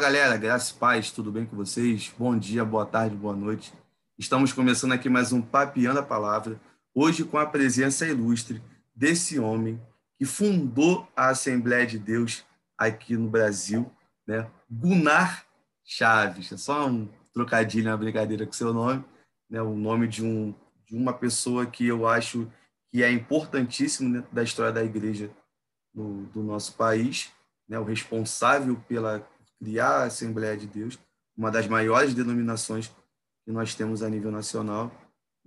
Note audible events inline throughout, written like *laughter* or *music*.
Galera, graças paz, tudo bem com vocês? Bom dia, boa tarde, boa noite. Estamos começando aqui mais um Papiando a Palavra, hoje com a presença ilustre desse homem que fundou a Assembleia de Deus aqui no Brasil, né? Gunnar Chaves. É só um trocadilho, uma brincadeira com seu nome, né? O nome de, um, de uma pessoa que eu acho que é importantíssimo dentro da história da igreja no, do nosso país, né? O responsável pela criar a Assembleia de Deus, uma das maiores denominações que nós temos a nível nacional.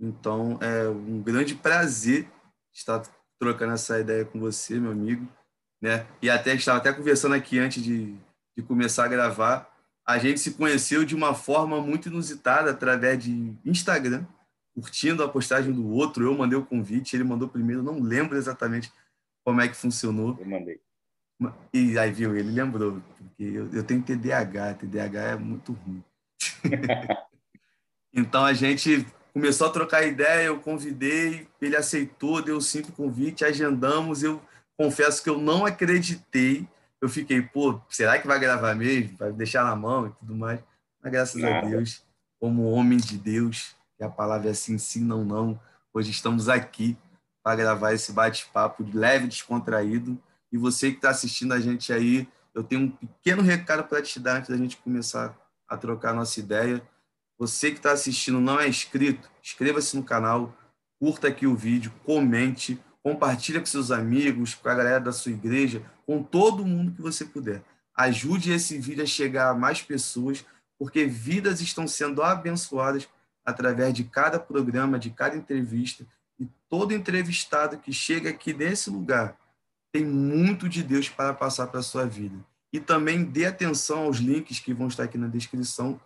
Então, é um grande prazer estar trocando essa ideia com você, meu amigo. Né? E até estava até conversando aqui antes de, de começar a gravar. A gente se conheceu de uma forma muito inusitada através de Instagram, curtindo a postagem do outro. Eu mandei o convite, ele mandou primeiro. Não lembro exatamente como é que funcionou. Eu mandei. E aí, viu, ele lembrou, porque eu, eu tenho TDAH, TDAH é muito ruim. *laughs* então a gente começou a trocar ideia, eu convidei, ele aceitou, deu cinco convites, agendamos. Eu confesso que eu não acreditei. Eu fiquei, pô, será que vai gravar mesmo? Vai deixar na mão e tudo mais. Mas graças Nada. a Deus, como homem de Deus, que a palavra é assim, sim, não, não. Hoje estamos aqui para gravar esse bate-papo leve, descontraído e você que está assistindo a gente aí, eu tenho um pequeno recado para te dar antes da gente começar a trocar a nossa ideia. Você que está assistindo não é inscrito, inscreva-se no canal, curta aqui o vídeo, comente, compartilha com seus amigos, com a galera da sua igreja, com todo mundo que você puder. Ajude esse vídeo a chegar a mais pessoas, porque vidas estão sendo abençoadas através de cada programa, de cada entrevista, e todo entrevistado que chega aqui nesse lugar tem muito de Deus para passar para a sua vida. E também dê atenção aos links que vão estar aqui na descrição,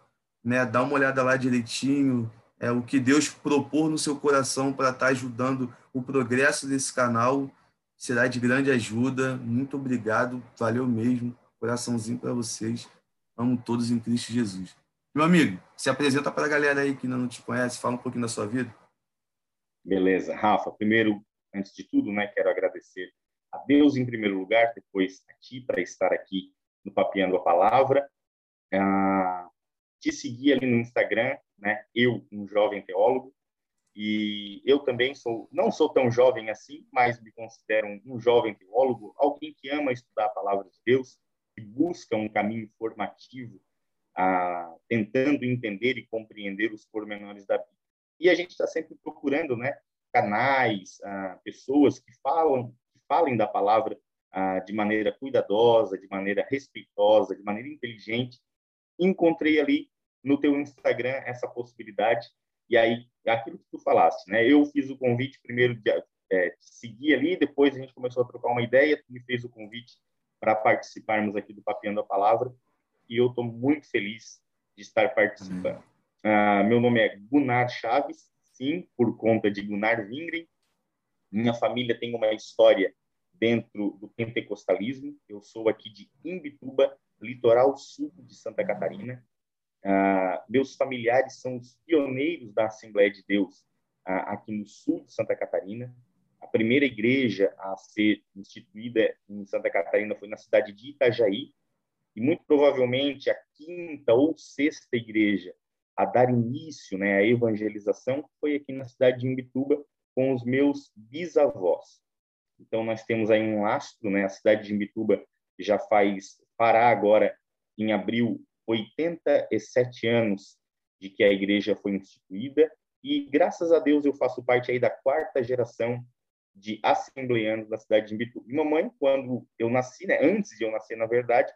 né? Dá uma olhada lá direitinho, é o que Deus propor no seu coração para estar ajudando o progresso desse canal será de grande ajuda. Muito obrigado, valeu mesmo. Coraçãozinho para vocês. Amo todos em Cristo Jesus. Meu amigo, se apresenta para a galera aí que ainda não te conhece, fala um pouquinho da sua vida. Beleza, Rafa. Primeiro, antes de tudo, né, quero agradecer a Deus em primeiro lugar, depois a ti para estar aqui no Papiando a Palavra. Ah, te seguir ali no Instagram, né? Eu, um jovem teólogo, e eu também sou, não sou tão jovem assim, mas me considero um, um jovem teólogo, alguém que ama estudar a palavra de Deus, que busca um caminho formativo, ah, tentando entender e compreender os pormenores da Bíblia. E a gente está sempre procurando, né? Canais, ah, pessoas que falam falem da palavra ah, de maneira cuidadosa, de maneira respeitosa, de maneira inteligente. Encontrei ali no teu Instagram essa possibilidade e aí aquilo que tu falaste, né? Eu fiz o convite primeiro de é, seguir ali, depois a gente começou a trocar uma ideia, tu me fez o convite para participarmos aqui do Papiando a Palavra e eu estou muito feliz de estar participando. Ah, meu nome é Gunnar Chaves, sim, por conta de Gunnar Vingren, minha família tem uma história dentro do pentecostalismo. Eu sou aqui de Imbituba, litoral sul de Santa Catarina. Ah, meus familiares são os pioneiros da Assembleia de Deus ah, aqui no sul de Santa Catarina. A primeira igreja a ser instituída em Santa Catarina foi na cidade de Itajaí, e muito provavelmente a quinta ou sexta igreja a dar início né, à evangelização foi aqui na cidade de Imbituba, com os meus bisavós. Então, nós temos aí um lastro, né? A cidade de Imbituba já faz, parar agora, em abril, 87 anos de que a igreja foi instituída e, graças a Deus, eu faço parte aí da quarta geração de assembleanos da cidade de Imbituba. Mamãe, quando eu nasci, né, antes de eu nascer, na verdade,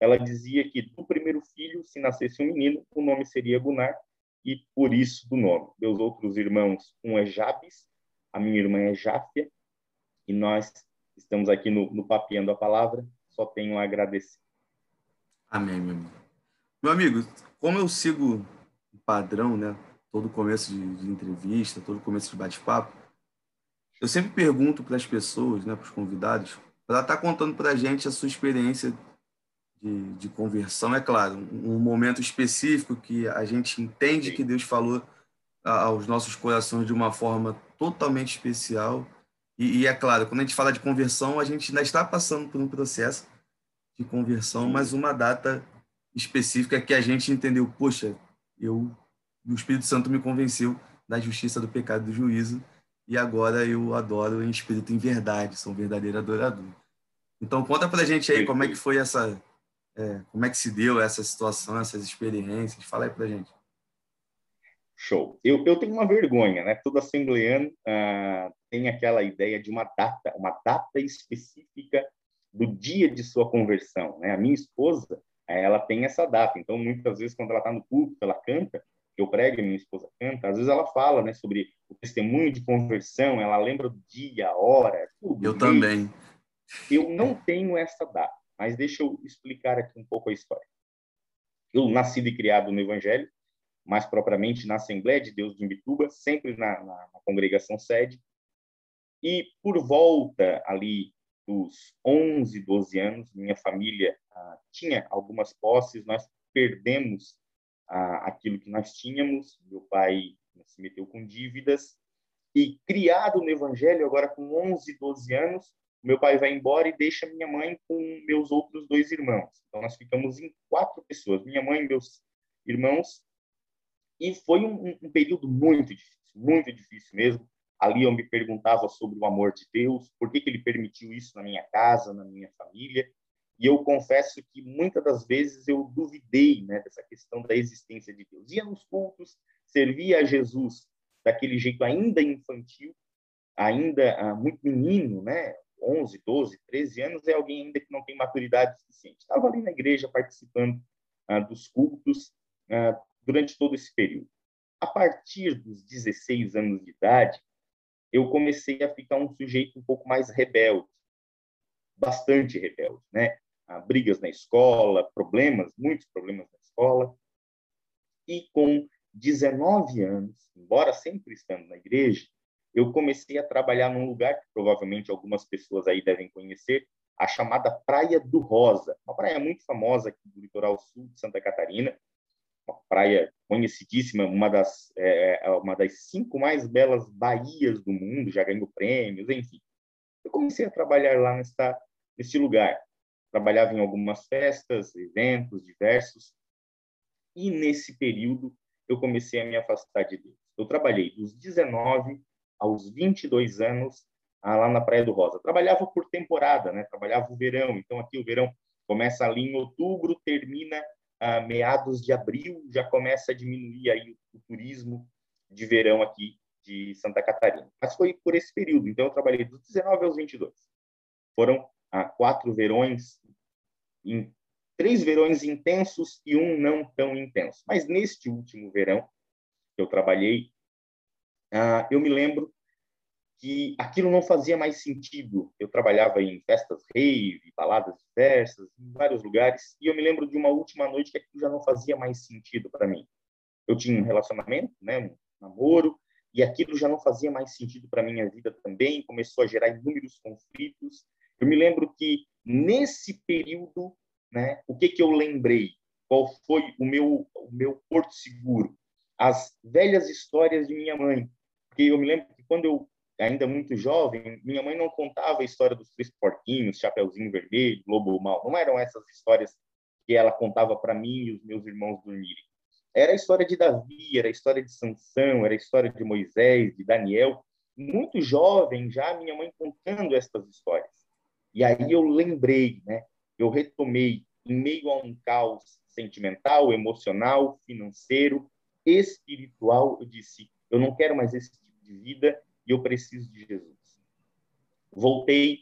ela dizia que do primeiro filho, se nascesse um menino, o nome seria Gunnar, e por isso do nome. Meus outros irmãos, um é Jabes, a minha irmã é Jáfia, e nós estamos aqui no, no Papiando a Palavra. Só tenho a agradecer. Amém, meu amigo. Meu amigo, como eu sigo o padrão, né? Todo começo de, de entrevista, todo começo de bate-papo, eu sempre pergunto para as pessoas, né, para os convidados, para estar tá contando para a gente a sua experiência de, de conversão. É claro, um, um momento específico que a gente entende que Deus falou aos nossos corações de uma forma totalmente especial. E, e, é claro, quando a gente fala de conversão, a gente ainda está passando por um processo de conversão, mas uma data específica que a gente entendeu, poxa, eu o Espírito Santo me convenceu da justiça, do pecado e do juízo, e agora eu adoro em espírito em verdade, sou um verdadeiro adorador. Então conta pra gente aí como é que foi essa, é, como é que se deu essa situação, essas experiências, fala aí pra gente. Show. Eu, eu tenho uma vergonha, né? Todo assembleano ah, tem aquela ideia de uma data, uma data específica do dia de sua conversão, né? A minha esposa, ela tem essa data. Então, muitas vezes, quando ela está no culto, ela canta, eu prego minha esposa canta, às vezes ela fala, né, sobre o testemunho de conversão, ela lembra do dia, a hora, tudo. Eu também. Eu não tenho essa data, mas deixa eu explicar aqui um pouco a história. Eu nasci e criado no Evangelho, mais propriamente na Assembleia de Deus de Imbituba, sempre na, na, na congregação sede. E por volta ali dos 11, 12 anos, minha família ah, tinha algumas posses, nós perdemos ah, aquilo que nós tínhamos, meu pai se meteu com dívidas, e criado no Evangelho, agora com 11, 12 anos, meu pai vai embora e deixa minha mãe com meus outros dois irmãos. Então, nós ficamos em quatro pessoas, minha mãe meus irmãos, e foi um, um, período muito difícil, muito difícil mesmo. Ali eu me perguntava sobre o amor de Deus, por que, que ele permitiu isso na minha casa, na minha família. E eu confesso que muitas das vezes eu duvidei né, dessa questão da existência de Deus. Ia nos cultos, servia a Jesus daquele jeito ainda infantil, ainda ah, muito menino, né? 11, 12, 13 anos, é alguém ainda que não tem maturidade suficiente. Estava ali na igreja participando ah, dos cultos, ah, durante todo esse período. A partir dos 16 anos de idade, eu comecei a ficar um sujeito um pouco mais rebelde, bastante rebelde, né? brigas na escola, problemas, muitos problemas na escola. E com 19 anos, embora sempre estando na igreja, eu comecei a trabalhar num lugar que provavelmente algumas pessoas aí devem conhecer, a chamada Praia do Rosa, uma praia muito famosa aqui do litoral sul de Santa Catarina, uma praia conhecidíssima, uma das, é, é, uma das cinco mais belas baías do mundo, já ganhou prêmios, enfim. Eu comecei a trabalhar lá nessa, nesse lugar. Trabalhava em algumas festas, eventos diversos, e nesse período eu comecei a me afastar de Deus. Eu trabalhei dos 19 aos 22 anos ah, lá na Praia do Rosa. Trabalhava por temporada, né? Trabalhava o verão. Então aqui o verão começa ali em outubro, termina a meados de abril já começa a diminuir aí o turismo de verão aqui de Santa Catarina. Mas foi por esse período, então eu trabalhei dos 19 aos 22. Foram ah, quatro verões, em, três verões intensos e um não tão intenso. Mas neste último verão que eu trabalhei, ah, eu me lembro que aquilo não fazia mais sentido. Eu trabalhava em festas rave, baladas diversas, em vários lugares, e eu me lembro de uma última noite que aquilo já não fazia mais sentido para mim. Eu tinha um relacionamento, né, um namoro, e aquilo já não fazia mais sentido para minha vida também, começou a gerar inúmeros conflitos. Eu me lembro que nesse período, né, o que que eu lembrei? Qual foi o meu o meu porto seguro? As velhas histórias de minha mãe. Porque eu me lembro que quando eu ainda muito jovem, minha mãe não contava a história dos três porquinhos, Chapeuzinho Vermelho, Lobo Mal. Não eram essas histórias que ela contava para mim e os meus irmãos dormirem. Era a história de Davi, era a história de Sansão, era a história de Moisés, de Daniel. Muito jovem já, minha mãe contando essas histórias. E aí eu lembrei, né? Eu retomei em meio a um caos sentimental, emocional, financeiro, espiritual, eu disse: eu não quero mais esse tipo de vida, e eu preciso de Jesus. Voltei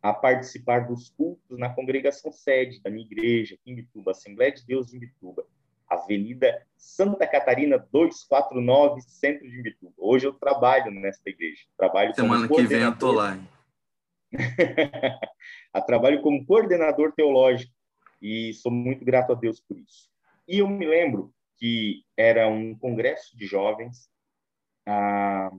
a participar dos cultos na congregação sede da minha igreja, em Bituba, Assembleia de Deus de Bituba, Avenida Santa Catarina 249, centro de Bituba. Hoje eu trabalho nesta igreja. Trabalho Semana que vem eu tô lá. *laughs* trabalho como coordenador teológico e sou muito grato a Deus por isso. E eu me lembro que era um congresso de jovens ah,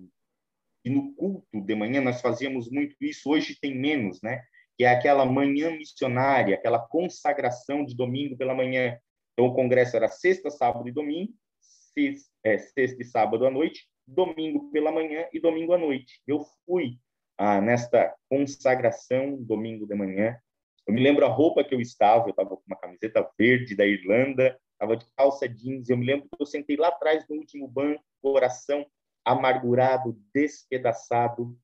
e no culto de manhã nós fazíamos muito isso, hoje tem menos, né? Que é aquela manhã missionária, aquela consagração de domingo pela manhã. Então o congresso era sexta, sábado e domingo, sexta, é, sexta e sábado à noite, domingo pela manhã e domingo à noite. Eu fui ah, nesta consagração domingo de manhã Eu me lembro a roupa que eu estava, eu estava com uma camiseta verde da Irlanda, estava de calça jeans, eu me lembro que eu sentei lá atrás no último banco, coração amargurado, despedaçado.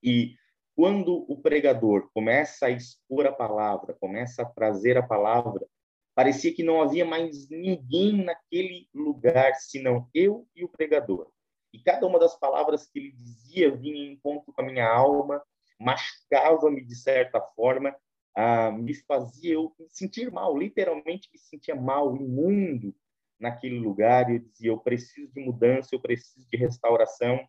E quando o pregador começa a expor a palavra, começa a trazer a palavra, parecia que não havia mais ninguém naquele lugar senão eu e o pregador. E cada uma das palavras que ele dizia vinha em encontro com a minha alma, machucava-me de certa forma, ah, me fazia eu me sentir mal, literalmente me sentia mal, imundo naquele lugar. E eu dizia: eu preciso de mudança, eu preciso de restauração.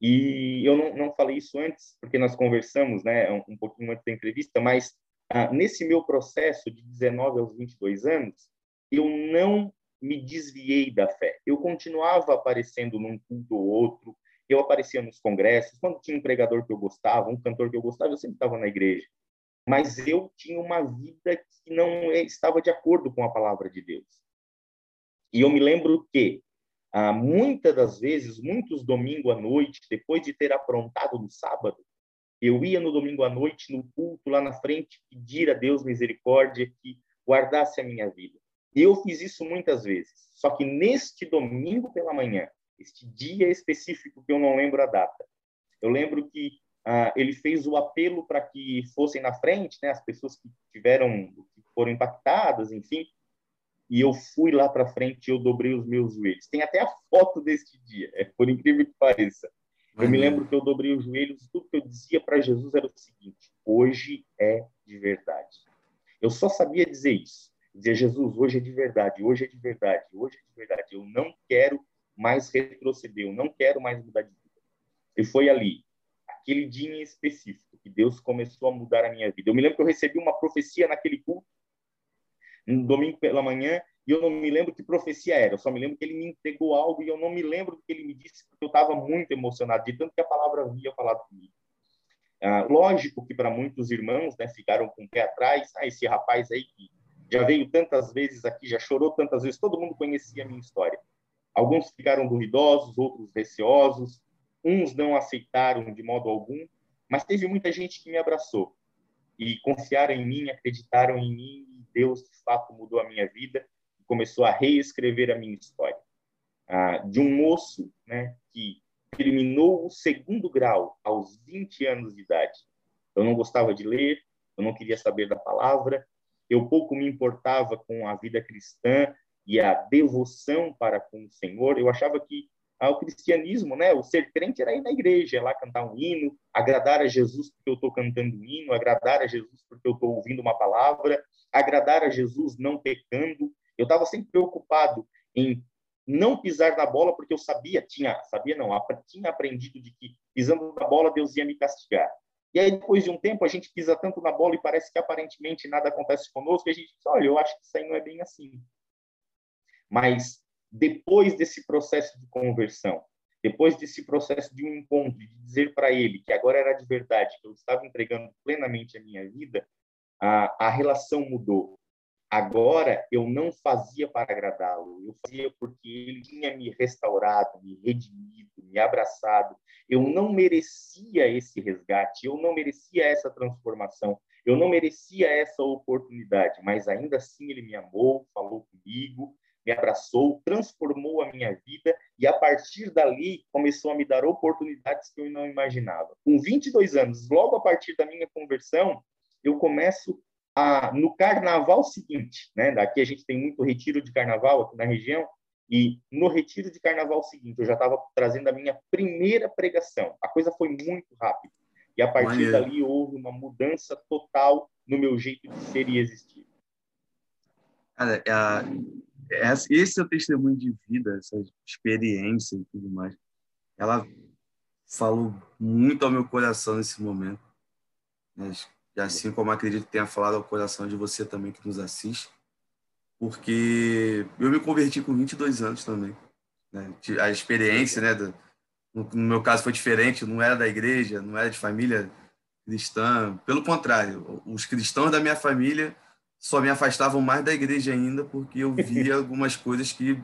E eu não, não falei isso antes, porque nós conversamos né, um, um pouquinho antes da entrevista, mas ah, nesse meu processo de 19 aos 22 anos, eu não me desviei da fé. Eu continuava aparecendo num culto ou outro, eu aparecia nos congressos, quando tinha um pregador que eu gostava, um cantor que eu gostava, eu sempre estava na igreja. Mas eu tinha uma vida que não estava de acordo com a palavra de Deus. E eu me lembro que, ah, muitas das vezes, muitos domingos à noite, depois de ter aprontado no sábado, eu ia no domingo à noite, no culto, lá na frente, pedir a Deus misericórdia que guardasse a minha vida. Eu fiz isso muitas vezes. Só que neste domingo pela manhã, este dia específico que eu não lembro a data, eu lembro que ah, ele fez o apelo para que fossem na frente, né, as pessoas que tiveram, que foram impactadas, enfim. E eu fui lá para frente e eu dobrei os meus joelhos. Tem até a foto deste dia, é, por incrível que pareça. Eu me lembro que eu dobrei os joelhos, tudo que eu dizia para Jesus era o seguinte: hoje é de verdade. Eu só sabia dizer isso. Dizer, Jesus, hoje é de verdade, hoje é de verdade, hoje é de verdade. Eu não quero mais retroceder, eu não quero mais mudar de vida. E foi ali, aquele dia em específico, que Deus começou a mudar a minha vida. Eu me lembro que eu recebi uma profecia naquele culto, no domingo pela manhã, e eu não me lembro que profecia era, eu só me lembro que ele me entregou algo e eu não me lembro do que ele me disse, porque eu estava muito emocionado, de tanto que a palavra havia falado comigo. Ah, lógico que para muitos irmãos né, ficaram com o pé atrás, ah, esse rapaz aí que já veio tantas vezes aqui, já chorou tantas vezes, todo mundo conhecia a minha história. Alguns ficaram duvidosos, outros receosos, uns não aceitaram de modo algum, mas teve muita gente que me abraçou e confiaram em mim, acreditaram em mim, Deus de fato mudou a minha vida e começou a reescrever a minha história. Ah, de um moço né, que terminou o segundo grau aos 20 anos de idade. Eu não gostava de ler, eu não queria saber da palavra, eu pouco me importava com a vida cristã e a devoção para com o Senhor. Eu achava que ah, o cristianismo, né, o ser crente era ir na igreja, lá cantar um hino, agradar a Jesus porque eu estou cantando um hino, agradar a Jesus porque eu estou ouvindo uma palavra, agradar a Jesus não pecando. Eu estava sempre preocupado em não pisar na bola porque eu sabia, tinha, sabia não, tinha aprendido de que pisando na bola Deus ia me castigar. E aí, depois de um tempo, a gente pisa tanto na bola e parece que aparentemente nada acontece conosco, e a gente diz: olha, eu acho que isso aí não é bem assim. Mas depois desse processo de conversão, depois desse processo de um encontro, de dizer para ele que agora era de verdade, que eu estava entregando plenamente a minha vida, a, a relação mudou. Agora eu não fazia para agradá-lo, eu fazia porque ele tinha me restaurado, me redimido, me abraçado. Eu não merecia esse resgate, eu não merecia essa transformação, eu não merecia essa oportunidade, mas ainda assim ele me amou, falou comigo, me abraçou, transformou a minha vida e a partir dali começou a me dar oportunidades que eu não imaginava. Com 22 anos, logo a partir da minha conversão, eu começo a, no carnaval seguinte, né? Daqui a gente tem muito retiro de carnaval aqui na região, e no retiro de carnaval seguinte, eu já estava trazendo a minha primeira pregação. A coisa foi muito rápida. E a partir dali houve uma mudança total no meu jeito de ser e existir. Cara, esse é o testemunho de vida, essa experiência e tudo mais. Ela falou muito ao meu coração nesse momento. Né? Assim como acredito que tenha falado ao coração de você também que nos assiste, porque eu me converti com 22 anos também. Né? A experiência, né, do, no meu caso foi diferente, não era da igreja, não era de família cristã, pelo contrário, os cristãos da minha família só me afastavam mais da igreja ainda, porque eu via *laughs* algumas coisas que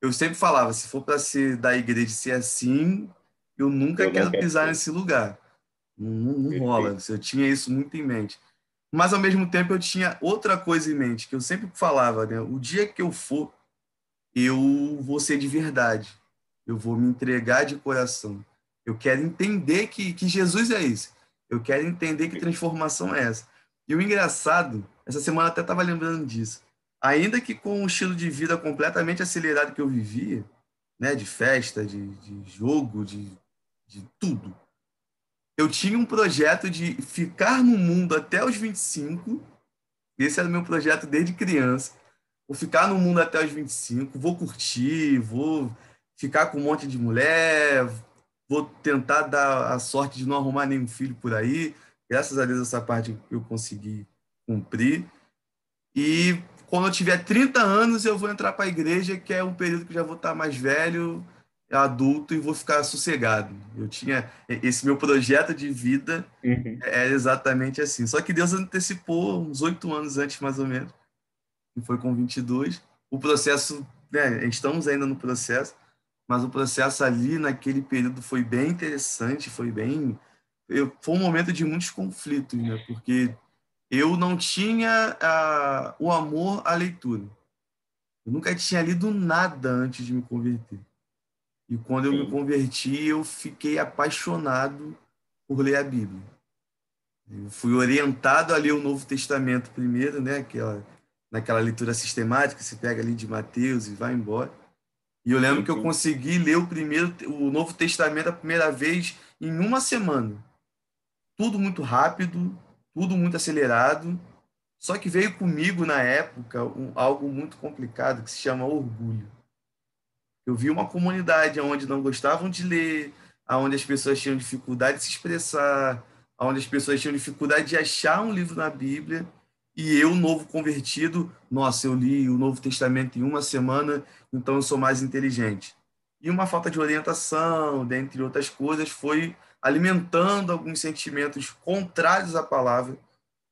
eu sempre falava, se for para ser da igreja ser assim, eu nunca eu quero pisar nesse lugar. Não, não rola. Eu tinha isso muito em mente. mas ao mesmo tempo eu tinha outra coisa em mente, que eu sempre falava, né? O dia que eu for, eu vou ser de verdade. Eu vou me entregar de coração. Eu quero entender que, que Jesus é esse. Eu quero entender que transformação é essa. E o engraçado, essa semana até estava lembrando disso. Ainda que com um estilo de vida completamente acelerado que eu vivia, né, de festa, de, de jogo, de, de tudo, eu tinha um projeto de ficar no mundo até os 25. Esse era o meu projeto desde criança. Vou ficar no mundo até os 25, vou curtir, vou ficar com um monte de mulher, vou tentar dar a sorte de não arrumar nenhum filho por aí. Graças a Deus, essa parte eu consegui cumprir. E quando eu tiver 30 anos, eu vou entrar para a igreja, que é um período que já vou estar mais velho, adulto e vou ficar sossegado. Eu tinha esse meu projeto de vida uhum. é exatamente assim. Só que Deus antecipou uns oito anos antes, mais ou menos, que foi com 22. O processo, né, estamos ainda no processo, mas o processo ali naquele período foi bem interessante, foi bem, eu, foi um momento de muitos conflitos, né? Porque eu não tinha o amor à leitura. Eu nunca tinha lido nada antes de me converter. E quando eu Sim. me converti, eu fiquei apaixonado por ler a Bíblia. Eu fui orientado a ler o Novo Testamento primeiro, né? Aquela, naquela leitura sistemática, se pega ali de Mateus e vai embora. E eu lembro que eu consegui ler o primeiro, o Novo Testamento a primeira vez em uma semana. Tudo muito rápido, tudo muito acelerado. Só que veio comigo na época um, algo muito complicado que se chama orgulho. Eu vi uma comunidade onde não gostavam de ler, onde as pessoas tinham dificuldade de se expressar, onde as pessoas tinham dificuldade de achar um livro na Bíblia. E eu, novo convertido, nossa, eu li o Novo Testamento em uma semana, então eu sou mais inteligente. E uma falta de orientação, dentre outras coisas, foi alimentando alguns sentimentos contrários à palavra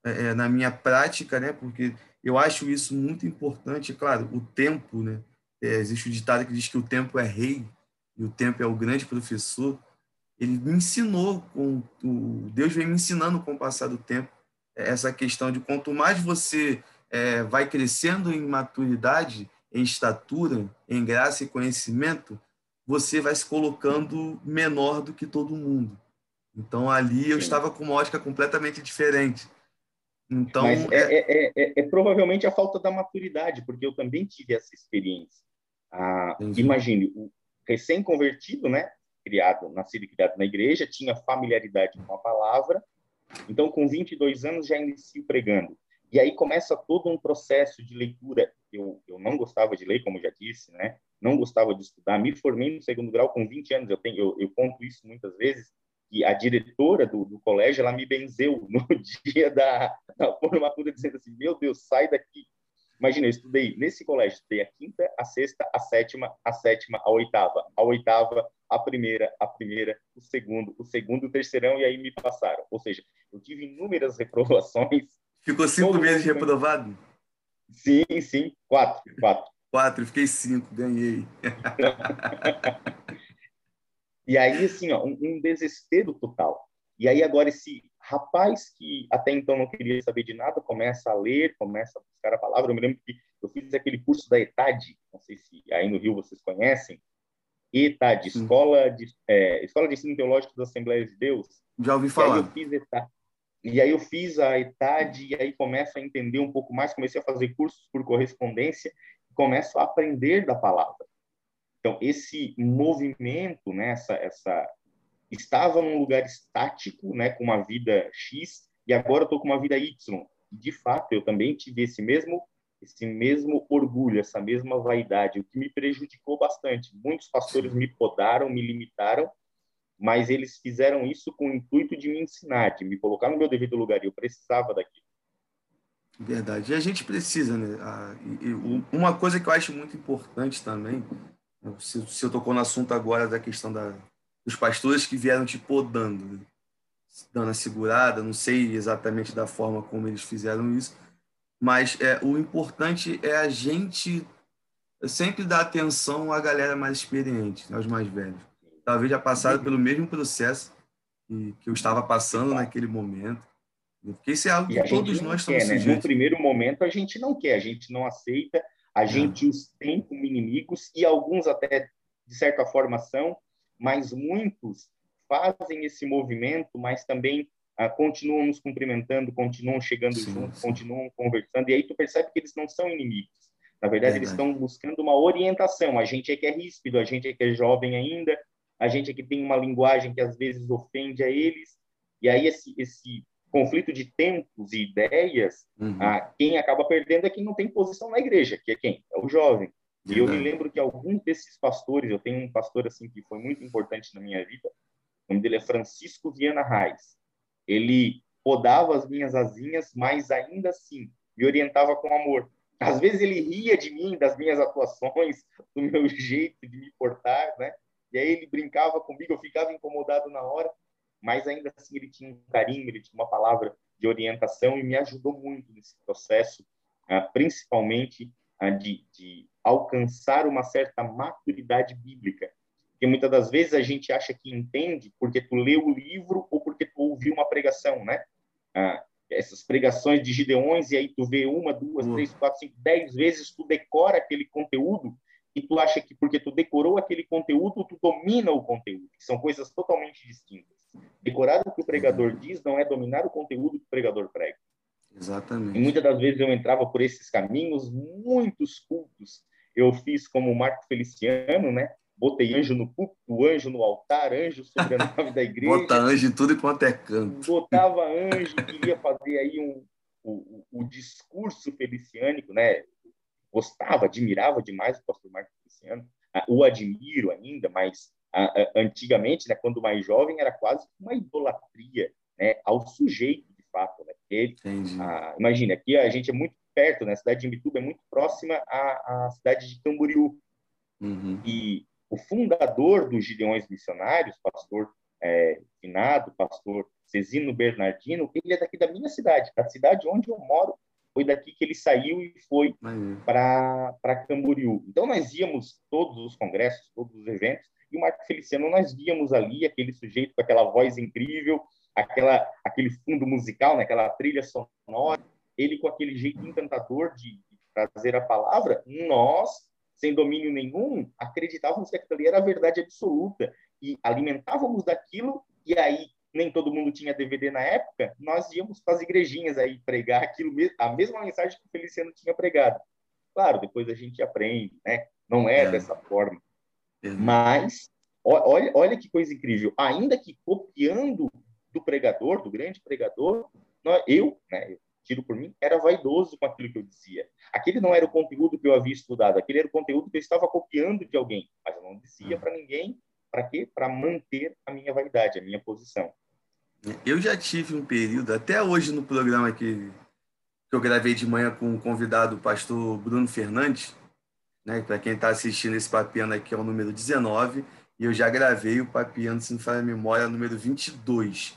é, é na minha prática, né? Porque eu acho isso muito importante. Claro, o tempo, né? É, existe o ditado que diz que o tempo é rei e o tempo é o grande professor. Ele me ensinou, com o Deus vem me ensinando com o passar do tempo essa questão de quanto mais você é, vai crescendo em maturidade, em estatura, em graça e conhecimento, você vai se colocando menor do que todo mundo. Então ali eu estava com uma ótica completamente diferente. Então Mas é, é, é, é provavelmente a falta da maturidade, porque eu também tive essa experiência. Ah, imagine, o recém-convertido, né, criado, nascido e criado na igreja, tinha familiaridade com a palavra, então com 22 anos já inicio pregando. E aí começa todo um processo de leitura. Eu, eu não gostava de ler, como já disse, né? Não gostava de estudar. Me formei no segundo grau com 20 anos. Eu tenho, eu, eu conto isso muitas vezes. E a diretora do, do colégio, ela me benzeu *laughs* no dia da, da formatura, dizendo assim: Meu Deus, sai daqui. Imagina, eu estudei nesse colégio, estudei a quinta, a sexta, a sétima, a sétima, a oitava, a oitava, a primeira, a primeira, o segundo, o segundo, o terceirão, e aí me passaram. Ou seja, eu tive inúmeras reprovações. Ficou cinco meses reprovado? Sim, sim, quatro, quatro. Quatro, fiquei cinco, ganhei. *laughs* e aí, assim, ó, um, um desespero total. E aí agora esse rapaz que até então não queria saber de nada começa a ler, começa a buscar a palavra. Eu me lembro que eu fiz aquele curso da ETAD, não sei se aí no Rio vocês conhecem, ETAD, Escola de, é, Escola de Ensino Teológico das Assembleias de Deus. Já ouvi falar. E aí eu fiz ETAD. E aí eu fiz a ETAD e aí começo a entender um pouco mais, comecei a fazer cursos por correspondência começo a aprender da palavra. Então, esse movimento, né, essa, essa estava num lugar estático, né, com uma vida X, e agora estou com uma vida Y. De fato, eu também tive esse mesmo esse mesmo orgulho, essa mesma vaidade, o que me prejudicou bastante. Muitos pastores me podaram, me limitaram, mas eles fizeram isso com o intuito de me ensinar, de me colocar no meu devido lugar, e eu precisava daquilo. Verdade. E a gente precisa, né? Uma coisa que eu acho muito importante também, se eu tocou no assunto agora da questão da, os pastores que vieram te podando, né? dando a segurada, não sei exatamente da forma como eles fizeram isso, mas é, o importante é a gente sempre dar atenção à galera mais experiente, aos mais velhos. Talvez já passaram pelo mesmo processo que eu estava passando naquele momento. Porque isso é algo que todos nós estamos quer, né? No primeiro momento, a gente não quer, a gente não aceita, a gente os tem como inimigos, e alguns até, de certa forma, são, mas muitos fazem esse movimento, mas também ah, continuam nos cumprimentando, continuam chegando sim, juntos, sim. continuam conversando, e aí tu percebe que eles não são inimigos. Na verdade, verdade, eles estão buscando uma orientação. A gente é que é ríspido, a gente é que é jovem ainda, a gente é que tem uma linguagem que às vezes ofende a eles, e aí esse, esse conflito de tempos e ideias, uhum. ah, quem acaba perdendo é quem não tem posição na igreja, que é quem? É o jovem. E eu me lembro que alguns desses pastores, eu tenho um pastor assim que foi muito importante na minha vida, o nome dele é Francisco Viana Reis. Ele podava as minhas asinhas, mas ainda assim me orientava com amor. Às vezes ele ria de mim, das minhas atuações, do meu *laughs* jeito de me portar, né? E aí ele brincava comigo, eu ficava incomodado na hora, mas ainda assim ele tinha um carinho, ele tinha uma palavra de orientação e me ajudou muito nesse processo, ah, principalmente ah, de, de alcançar uma certa maturidade bíblica. Porque muitas das vezes a gente acha que entende porque tu leu o livro ou porque tu ouviu uma pregação, né? Ah, essas pregações de Gideões, e aí tu vê uma, duas, uhum. três, quatro, cinco, dez vezes, tu decora aquele conteúdo, e tu acha que porque tu decorou aquele conteúdo, tu domina o conteúdo, são coisas totalmente distintas. Decorar o que o pregador diz não é dominar o conteúdo que o pregador prega. Exatamente. E muitas das vezes eu entrava por esses caminhos, muitos cultos eu fiz como Marco Feliciano, né? Botei anjo no púlpito, anjo no altar, anjo sobre a nave da igreja. Bota anjo em tudo quanto é canto. Botava anjo, queria fazer aí um, o, o, discurso feliciânico, né? Gostava, admirava demais o pastor Marcos Feliciano. Ah, o admiro ainda, mas antigamente, né, quando mais jovem, era quase uma idolatria né, ao sujeito, de fato. Né? Porque, imagina, aqui a gente é muito perto, né? A cidade de Imbituba é muito próxima à, à cidade de Camboriú. Uhum. E o fundador dos Gideões Missionários, pastor é, finado, pastor Cezino Bernardino, ele é daqui da minha cidade, da cidade onde eu moro. Foi daqui que ele saiu e foi para Camboriú. Então, nós íamos todos os congressos, todos os eventos, e o Marco Feliciano, nós víamos ali aquele sujeito com aquela voz incrível, aquela, aquele fundo musical, né, aquela trilha sonora, ele com aquele jeito encantador de, trazer a palavra, nós sem domínio nenhum, acreditávamos que aquilo ali era a verdade absoluta e alimentávamos daquilo e aí nem todo mundo tinha DVD na época, nós íamos para as igrejinhas aí pregar aquilo a mesma mensagem que o Feliciano tinha pregado. Claro, depois a gente aprende, né? Não é, é. dessa forma. Mas olha, olha que coisa incrível. Ainda que copiando do pregador, do grande pregador, eu, né, tiro por mim, era vaidoso com aquilo que eu dizia. Aquele não era o conteúdo que eu havia estudado, aquele era o conteúdo que eu estava copiando de alguém, mas eu não dizia uhum. para ninguém. Para quê? Para manter a minha vaidade, a minha posição. Eu já tive um período, até hoje no programa que, que eu gravei de manhã com o convidado, o pastor Bruno Fernandes, né? para quem está assistindo esse papiano aqui, é o número 19, e eu já gravei o papiano, se não falha a memória, número 22,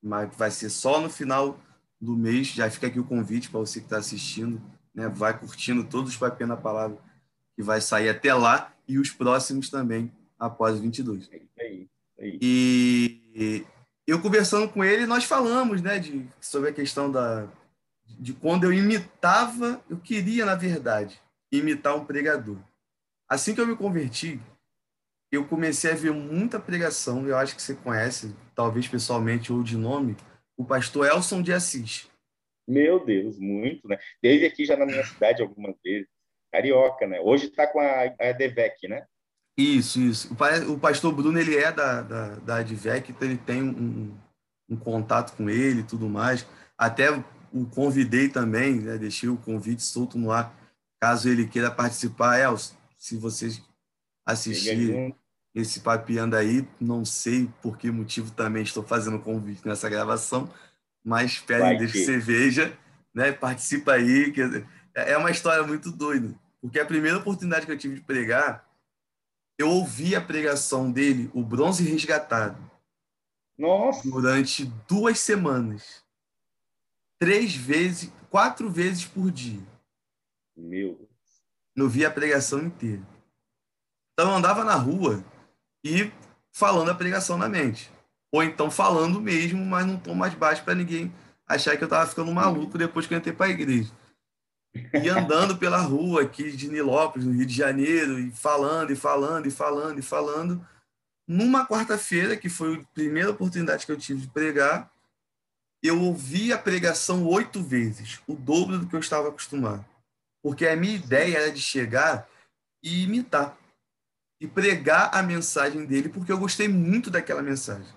mas vai ser só no final do mês. Já fica aqui o convite para você que está assistindo, né? vai curtindo todos os papéis na palavra que vai sair até lá e os próximos também após o 22. É isso aí. E eu conversando com ele, nós falamos né, de, sobre a questão da, de quando eu imitava, eu queria, na verdade, imitar um pregador. Assim que eu me converti, eu comecei a ver muita pregação, eu acho que você conhece, talvez pessoalmente ou de nome, o pastor Elson de Assis. Meu Deus, muito, né? Teve aqui já na minha cidade algumas vezes. Carioca, né? Hoje está com a, a Devec, né? Isso, isso. O pastor Bruno, ele é da, da, da Advec, então ele tem um, um contato com ele e tudo mais. Até o convidei também, né? deixei o convite solto no ar, caso ele queira participar. Elson, se vocês assistirem esse papiando aí. Não sei por que motivo também estou fazendo convite nessa gravação, mas que você veja, né? Participa aí. Que é uma história muito doida, porque a primeira oportunidade que eu tive de pregar, eu ouvi a pregação dele, o Bronze Resgatado, Nossa. durante duas semanas, três vezes, quatro vezes por dia. Meu Deus. Eu vi a pregação inteira. Então eu andava na rua e falando a pregação na mente. Ou então falando mesmo, mas num tom mais baixo para ninguém achar que eu estava ficando maluco depois que eu entrei para a igreja. E andando pela rua aqui de Nilópolis, no Rio de Janeiro, e falando, e falando, e falando, e falando. Numa quarta-feira, que foi a primeira oportunidade que eu tive de pregar, eu ouvi a pregação oito vezes, o dobro do que eu estava acostumado. Porque a minha ideia era de chegar e imitar, e pregar a mensagem dele, porque eu gostei muito daquela mensagem.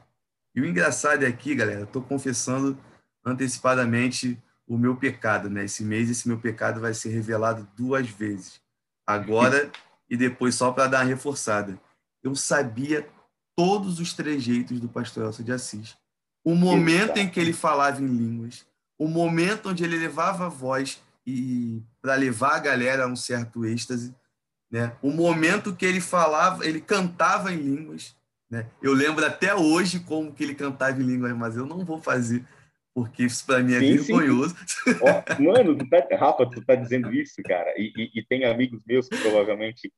E o engraçado é aqui, galera, estou confessando antecipadamente o meu pecado, né? Esse mês esse meu pecado vai ser revelado duas vezes. Agora *laughs* e depois só para dar uma reforçada. Eu sabia todos os trejeitos do pastor Elcio de Assis. O momento em que ele falava em línguas, o momento onde ele levava a voz e para levar a galera a um certo êxtase, né? O momento que ele falava, ele cantava em línguas, né? Eu lembro até hoje como que ele cantava em línguas, mas eu não vou fazer porque isso para mim é sim, vergonhoso. Ó, *laughs* mano, tu tá, Rafa, tu tá dizendo isso, cara, e, e, e, tem amigos meus que provavelmente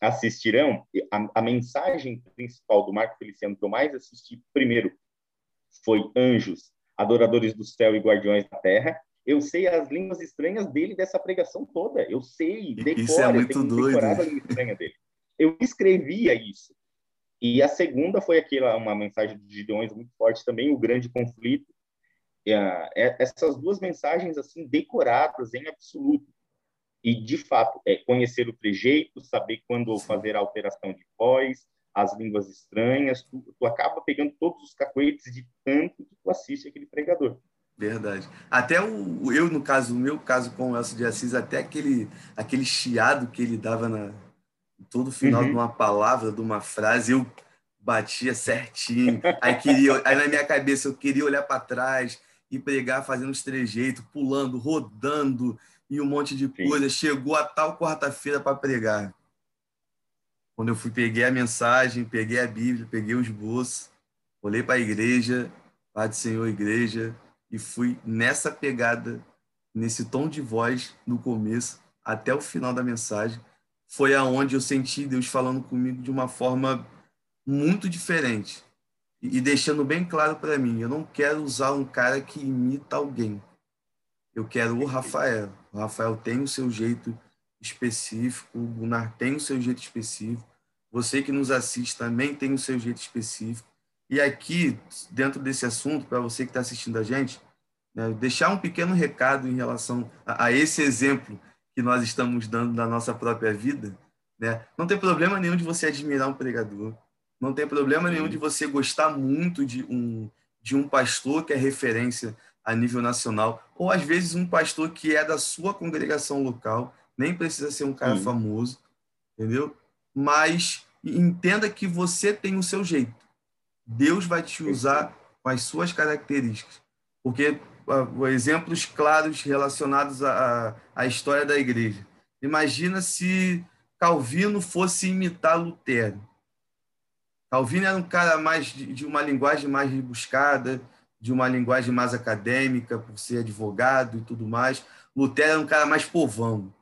assistirão. A, a, mensagem principal do Marco Feliciano que eu mais assisti primeiro foi Anjos, Adoradores do Céu e Guardiões da Terra. Eu sei as línguas estranhas dele dessa pregação toda. Eu sei, decora, isso é muito doido. a língua estranha dele. Eu escrevia isso. E a segunda foi aquela uma mensagem de Gideões muito forte também, o grande conflito é, é, essas duas mensagens assim decoradas em absoluto e de fato é conhecer o trejeito, saber quando fazer a alteração de voz, as línguas estranhas, tu, tu acaba pegando todos os cacoetes de tanto que tu assiste aquele pregador. Verdade. Até o eu no caso, o meu caso com o Elcio de Assis, até aquele aquele chiado que ele dava na todo final uhum. de uma palavra, de uma frase, eu batia certinho. Aí queria, aí na minha cabeça eu queria olhar para trás, e pregar fazendo os trejeitos, pulando, rodando e um monte de coisa. Chegou a tal quarta-feira para pregar. Quando eu fui, peguei a mensagem, peguei a Bíblia, peguei os esboço, olhei para a igreja, Pai do Senhor, igreja, e fui nessa pegada, nesse tom de voz no começo, até o final da mensagem. Foi aonde eu senti Deus falando comigo de uma forma muito diferente e deixando bem claro para mim, eu não quero usar um cara que imita alguém. Eu quero o Rafael. O Rafael tem o seu jeito específico, o Gunnar tem o seu jeito específico. Você que nos assiste também tem o seu jeito específico. E aqui, dentro desse assunto, para você que está assistindo a gente, né, deixar um pequeno recado em relação a, a, esse exemplo que nós estamos dando da nossa própria vida. Né? Não tem problema nenhum de você admirar um pregador. Não tem problema nenhum de você gostar muito de um, de um pastor que é referência a nível nacional, ou às vezes um pastor que é da sua congregação local, nem precisa ser um cara famoso, entendeu? Mas entenda que você tem o seu jeito. Deus vai te usar com as suas características. Porque uh, exemplos claros relacionados à, à história da igreja. Imagina se Calvino fosse imitar Lutero. Calvino era um cara mais de, de uma linguagem mais rebuscada, de uma linguagem mais acadêmica, por ser advogado e tudo mais. Lutero era um cara mais povão,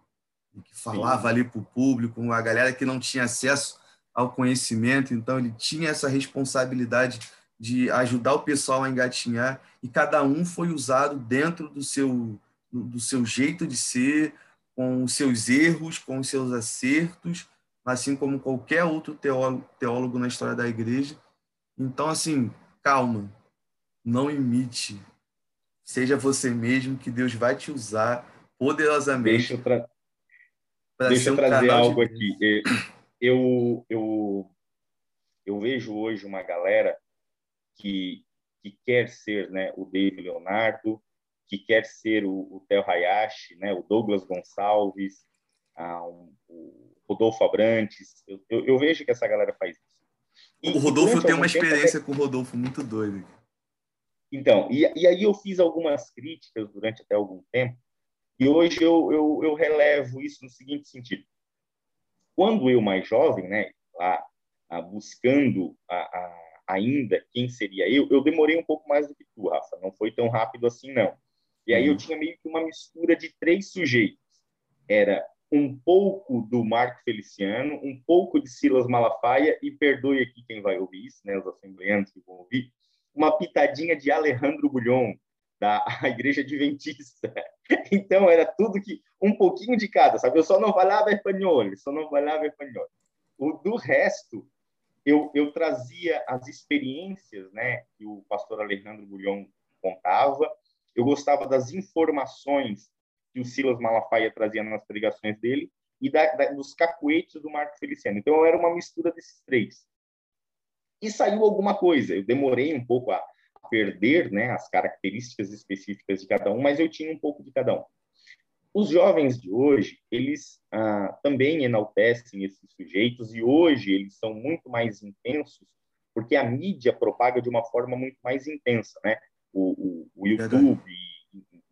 que falava Sim. ali para o público, a galera que não tinha acesso ao conhecimento, então ele tinha essa responsabilidade de ajudar o pessoal a engatinhar, e cada um foi usado dentro do seu, do seu jeito de ser, com os seus erros, com os seus acertos, assim como qualquer outro teólogo, teólogo na história da igreja. Então, assim, calma, não imite. Seja você mesmo, que Deus vai te usar poderosamente. Deixa eu, tra... Deixa eu trazer algo aqui. Eu, eu, eu vejo hoje uma galera que, que quer ser né, o David Leonardo, que quer ser o, o Theo Hayashi, né, o Douglas Gonçalves, um, o Rodolfo Abrantes. Eu, eu, eu, vejo que essa galera faz isso. E, o Rodolfo tem uma experiência até... com o Rodolfo muito doida. Então, e, e aí eu fiz algumas críticas durante até algum tempo, e hoje eu, eu, eu relevo isso no seguinte sentido. Quando eu, mais jovem, né, lá, a, buscando a, a, ainda quem seria eu, eu demorei um pouco mais do que tu, Rafa, não foi tão rápido assim, não. E aí eu uhum. tinha meio que uma mistura de três sujeitos. Era um pouco do Marco Feliciano, um pouco de Silas Malafaia, e perdoe aqui quem vai ouvir isso, né, os assembleanos que vão ouvir, uma pitadinha de Alejandro Bulhon, da *laughs* igreja adventista. Então era tudo que um pouquinho de cada, sabe? Eu só não falava espanhol, só não falava espanhol. O do resto, eu, eu trazia as experiências, né, que o pastor Alejandro Bulhão contava. Eu gostava das informações que o Silas Malafaia trazia nas pregações dele e da, da, dos cacuetes do Marco Feliciano. Então, era uma mistura desses três. E saiu alguma coisa. Eu demorei um pouco a, perder né, as características específicas de cada um, mas eu tinha um pouco de cada um. Os jovens de hoje, eles ah, também enaltecem esses sujeitos e hoje eles são muito mais intensos porque a mídia propaga de uma forma muito mais intensa, né? O, o, o YouTube,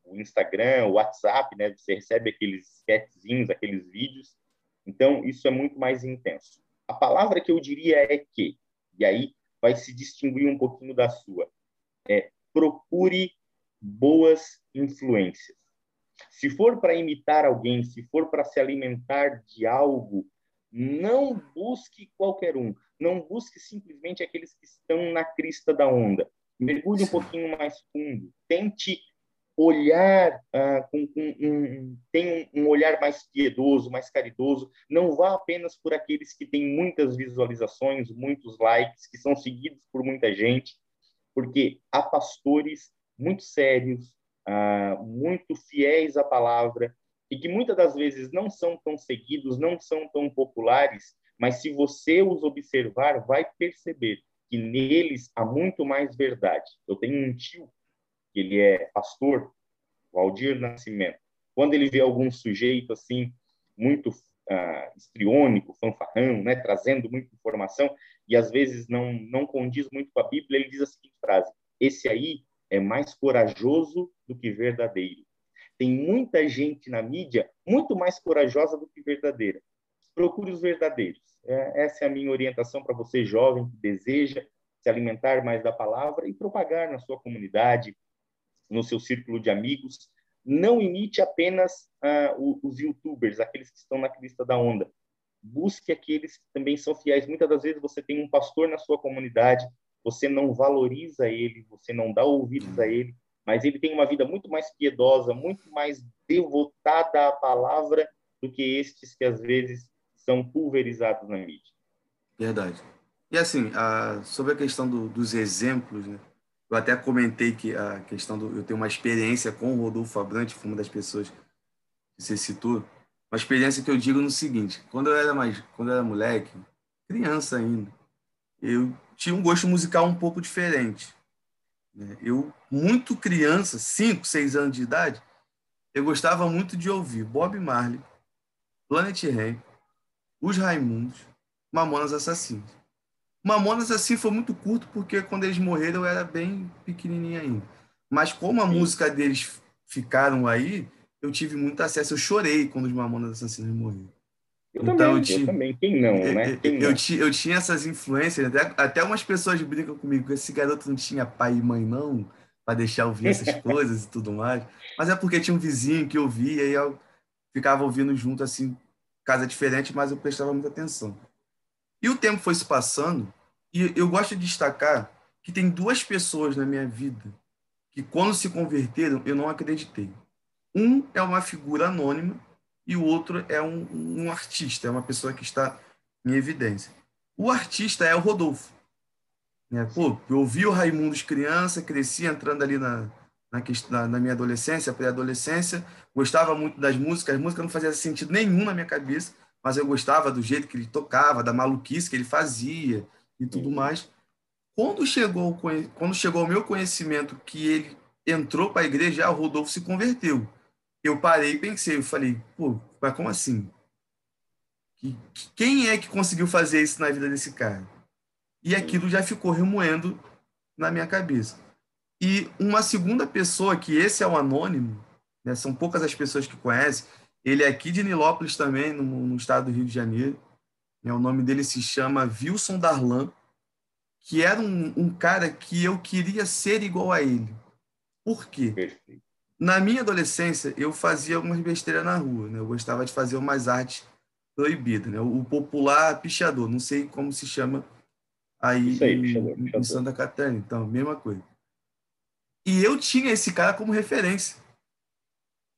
o Instagram, o WhatsApp, né? Você recebe aqueles sketchzinhos, aqueles vídeos. Então, isso é muito mais intenso. A palavra que eu diria é que, e aí vai se distinguir um pouquinho da sua é procure boas influências. Se for para imitar alguém, se for para se alimentar de algo, não busque qualquer um. Não busque simplesmente aqueles que estão na crista da onda. Mergulhe um pouquinho mais fundo. Tente olhar ah, com, com um, tem um, um olhar mais piedoso, mais caridoso. Não vá apenas por aqueles que têm muitas visualizações, muitos likes, que são seguidos por muita gente porque há pastores muito sérios, uh, muito fiéis à palavra, e que muitas das vezes não são tão seguidos, não são tão populares, mas se você os observar, vai perceber que neles há muito mais verdade. Eu tenho um tio, que ele é pastor, Valdir Nascimento. Quando ele vê algum sujeito assim, muito uh, fanfarrão, né, trazendo muita informação, e às vezes não, não condiz muito com a Bíblia, ele diz a seguinte frase: Esse aí é mais corajoso do que verdadeiro. Tem muita gente na mídia muito mais corajosa do que verdadeira. Procure os verdadeiros. É, essa é a minha orientação para você, jovem, que deseja se alimentar mais da palavra e propagar na sua comunidade, no seu círculo de amigos. Não imite apenas uh, os youtubers, aqueles que estão na crista da onda busque aqueles que também são fiéis. Muitas das vezes você tem um pastor na sua comunidade, você não valoriza ele, você não dá ouvidos a ele, mas ele tem uma vida muito mais piedosa, muito mais devotada à palavra do que estes que às vezes são pulverizados na mídia. Verdade. E assim, a, sobre a questão do, dos exemplos, né? Eu até comentei que a questão do eu tenho uma experiência com o Rodolfo Abrante, foi uma das pessoas que você citou, uma experiência que eu digo no seguinte: quando eu era mais, quando eu era moleque, criança ainda, eu tinha um gosto musical um pouco diferente. Né? Eu, muito criança, 5, 6 anos de idade, eu gostava muito de ouvir Bob Marley, Planet Ramp, Os Raimundos, Mamonas Assassinos. Mamonas assim foi muito curto porque quando eles morreram eu era bem pequenininho ainda. Mas como a Sim. música deles ficaram aí, eu tive muito acesso. Eu chorei quando os Mamonas Assassinos morreram. Eu então, também, eu, tinha, eu também. Quem não, né? Quem eu, não? Tinha, eu tinha essas influências. Até, até umas pessoas brincam comigo. Esse garoto não tinha pai e mãe, não, para deixar ouvir essas *laughs* coisas e tudo mais. Mas é porque tinha um vizinho que ouvia e eu ficava ouvindo junto, assim, casa diferente, mas eu prestava muita atenção. E o tempo foi se passando e eu gosto de destacar que tem duas pessoas na minha vida que, quando se converteram, eu não acreditei. Um é uma figura anônima e o outro é um, um artista, é uma pessoa que está em evidência. O artista é o Rodolfo. Né? Pô, eu ouvi o Raimundos criança, cresci entrando ali na, na, na minha adolescência, pré-adolescência, gostava muito das músicas, as músicas não faziam sentido nenhum na minha cabeça, mas eu gostava do jeito que ele tocava, da maluquice que ele fazia e tudo mais. Quando chegou, quando chegou ao meu conhecimento que ele entrou para a igreja, o Rodolfo se converteu eu parei e pensei, eu falei, pô, mas como assim? Quem é que conseguiu fazer isso na vida desse cara? E aquilo já ficou remoendo na minha cabeça. E uma segunda pessoa, que esse é o anônimo, né, são poucas as pessoas que conhecem, ele é aqui de Nilópolis também, no, no estado do Rio de Janeiro. Né, o nome dele se chama Wilson Darlan, que era um, um cara que eu queria ser igual a ele. Por quê? Perfeito. Na minha adolescência, eu fazia algumas besteiras na rua, né? Eu gostava de fazer umas artes proibidas, né? O popular pichador, não sei como se chama aí, aí pichador, pichador. em Santa Catarina, então, mesma coisa. E eu tinha esse cara como referência.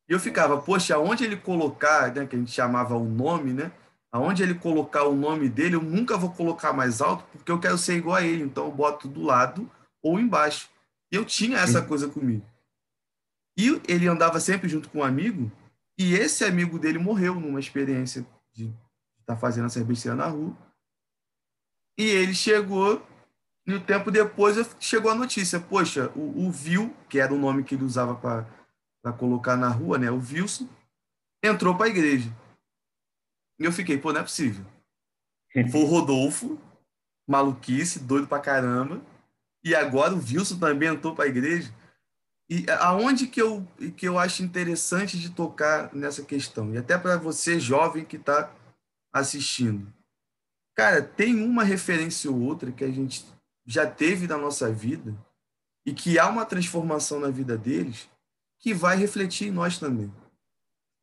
E eu ficava, poxa, aonde ele colocar, né, que a gente chamava o nome, né? Aonde ele colocar o nome dele, eu nunca vou colocar mais alto, porque eu quero ser igual a ele. Então eu boto do lado ou embaixo. E eu tinha essa coisa comigo. E ele andava sempre junto com um amigo, e esse amigo dele morreu numa experiência de estar tá fazendo essa besteira na rua. E ele chegou, e um tempo depois chegou a notícia: poxa, o, o Vil, que era o nome que ele usava para colocar na rua, né? O Wilson, entrou para a igreja. E eu fiquei, pô, não é possível. Foi o Rodolfo, maluquice, doido pra caramba. E agora o Wilson também entrou para a igreja. E aonde que eu, que eu acho interessante de tocar nessa questão? E até para você, jovem, que está assistindo. Cara, tem uma referência ou outra que a gente já teve na nossa vida e que há uma transformação na vida deles que vai refletir em nós também.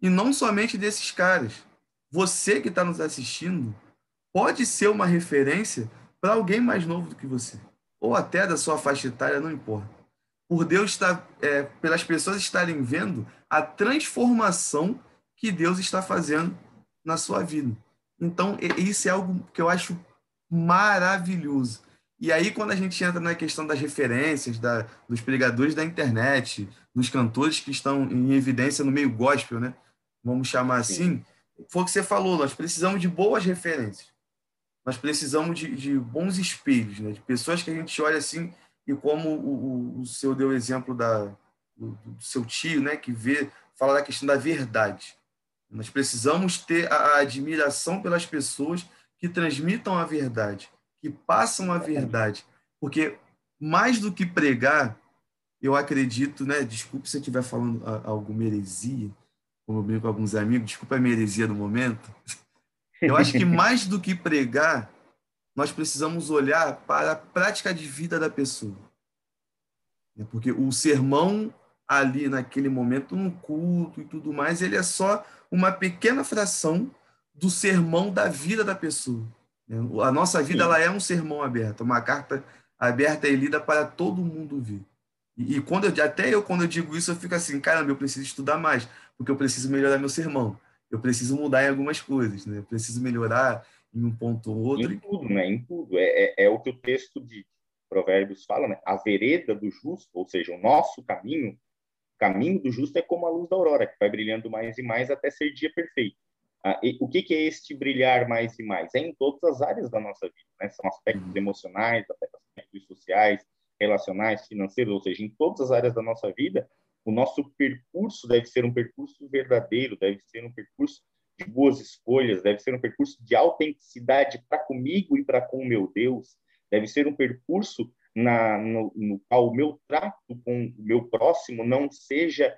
E não somente desses caras. Você que está nos assistindo pode ser uma referência para alguém mais novo do que você, ou até da sua faixa etária, não importa. Por Deus estar, é, pelas pessoas estarem vendo a transformação que Deus está fazendo na sua vida. Então, isso é algo que eu acho maravilhoso. E aí, quando a gente entra na questão das referências, da, dos pregadores da internet, dos cantores que estão em evidência no meio gospel, né? Vamos chamar assim, foi o que você falou, nós precisamos de boas referências. Nós precisamos de, de bons espelhos, né? de pessoas que a gente olha assim, e como o, o, o senhor deu o exemplo da, do, do, seu tio, né? que vê, fala da questão da verdade. Nós precisamos ter a admiração pelas pessoas que transmitam a verdade, que passam a verdade, porque mais do que pregar, eu acredito, né? Desculpe se eu estiver falando alguma heresia, como eu brinco com alguns amigos, desculpa a minha heresia no momento. Eu acho que *laughs* mais do que pregar, nós precisamos olhar para a prática de vida da pessoa. Porque o sermão ali naquele momento, no culto e tudo mais, ele é só uma pequena fração do sermão da vida da pessoa. A nossa vida ela é um sermão aberto, uma carta aberta e lida para todo mundo ver. E, e quando eu, até eu, quando eu digo isso, eu fico assim, caramba, eu preciso estudar mais, porque eu preciso melhorar meu sermão. Eu preciso mudar em algumas coisas, né? Eu preciso melhorar em um ponto ou outro. Em tudo, né? Em tudo. É, é, é o que o texto de Provérbios fala, né? A vereda do justo, ou seja, o nosso caminho, caminho do justo é como a luz da aurora, que vai brilhando mais e mais até ser dia perfeito. Ah, o que, que, é este brilhar mais e mais? É em todas as áreas da nossa vida, né? São aspectos uhum. emocionais, aspectos sociais, relacionais, financeiros, ou seja, em todas as áreas da nossa vida, o nosso percurso deve ser um percurso verdadeiro, deve ser um percurso de boas escolhas, deve ser um percurso de autenticidade para comigo e para com o meu Deus, deve ser um percurso na, no, no qual o meu trato com o meu próximo não seja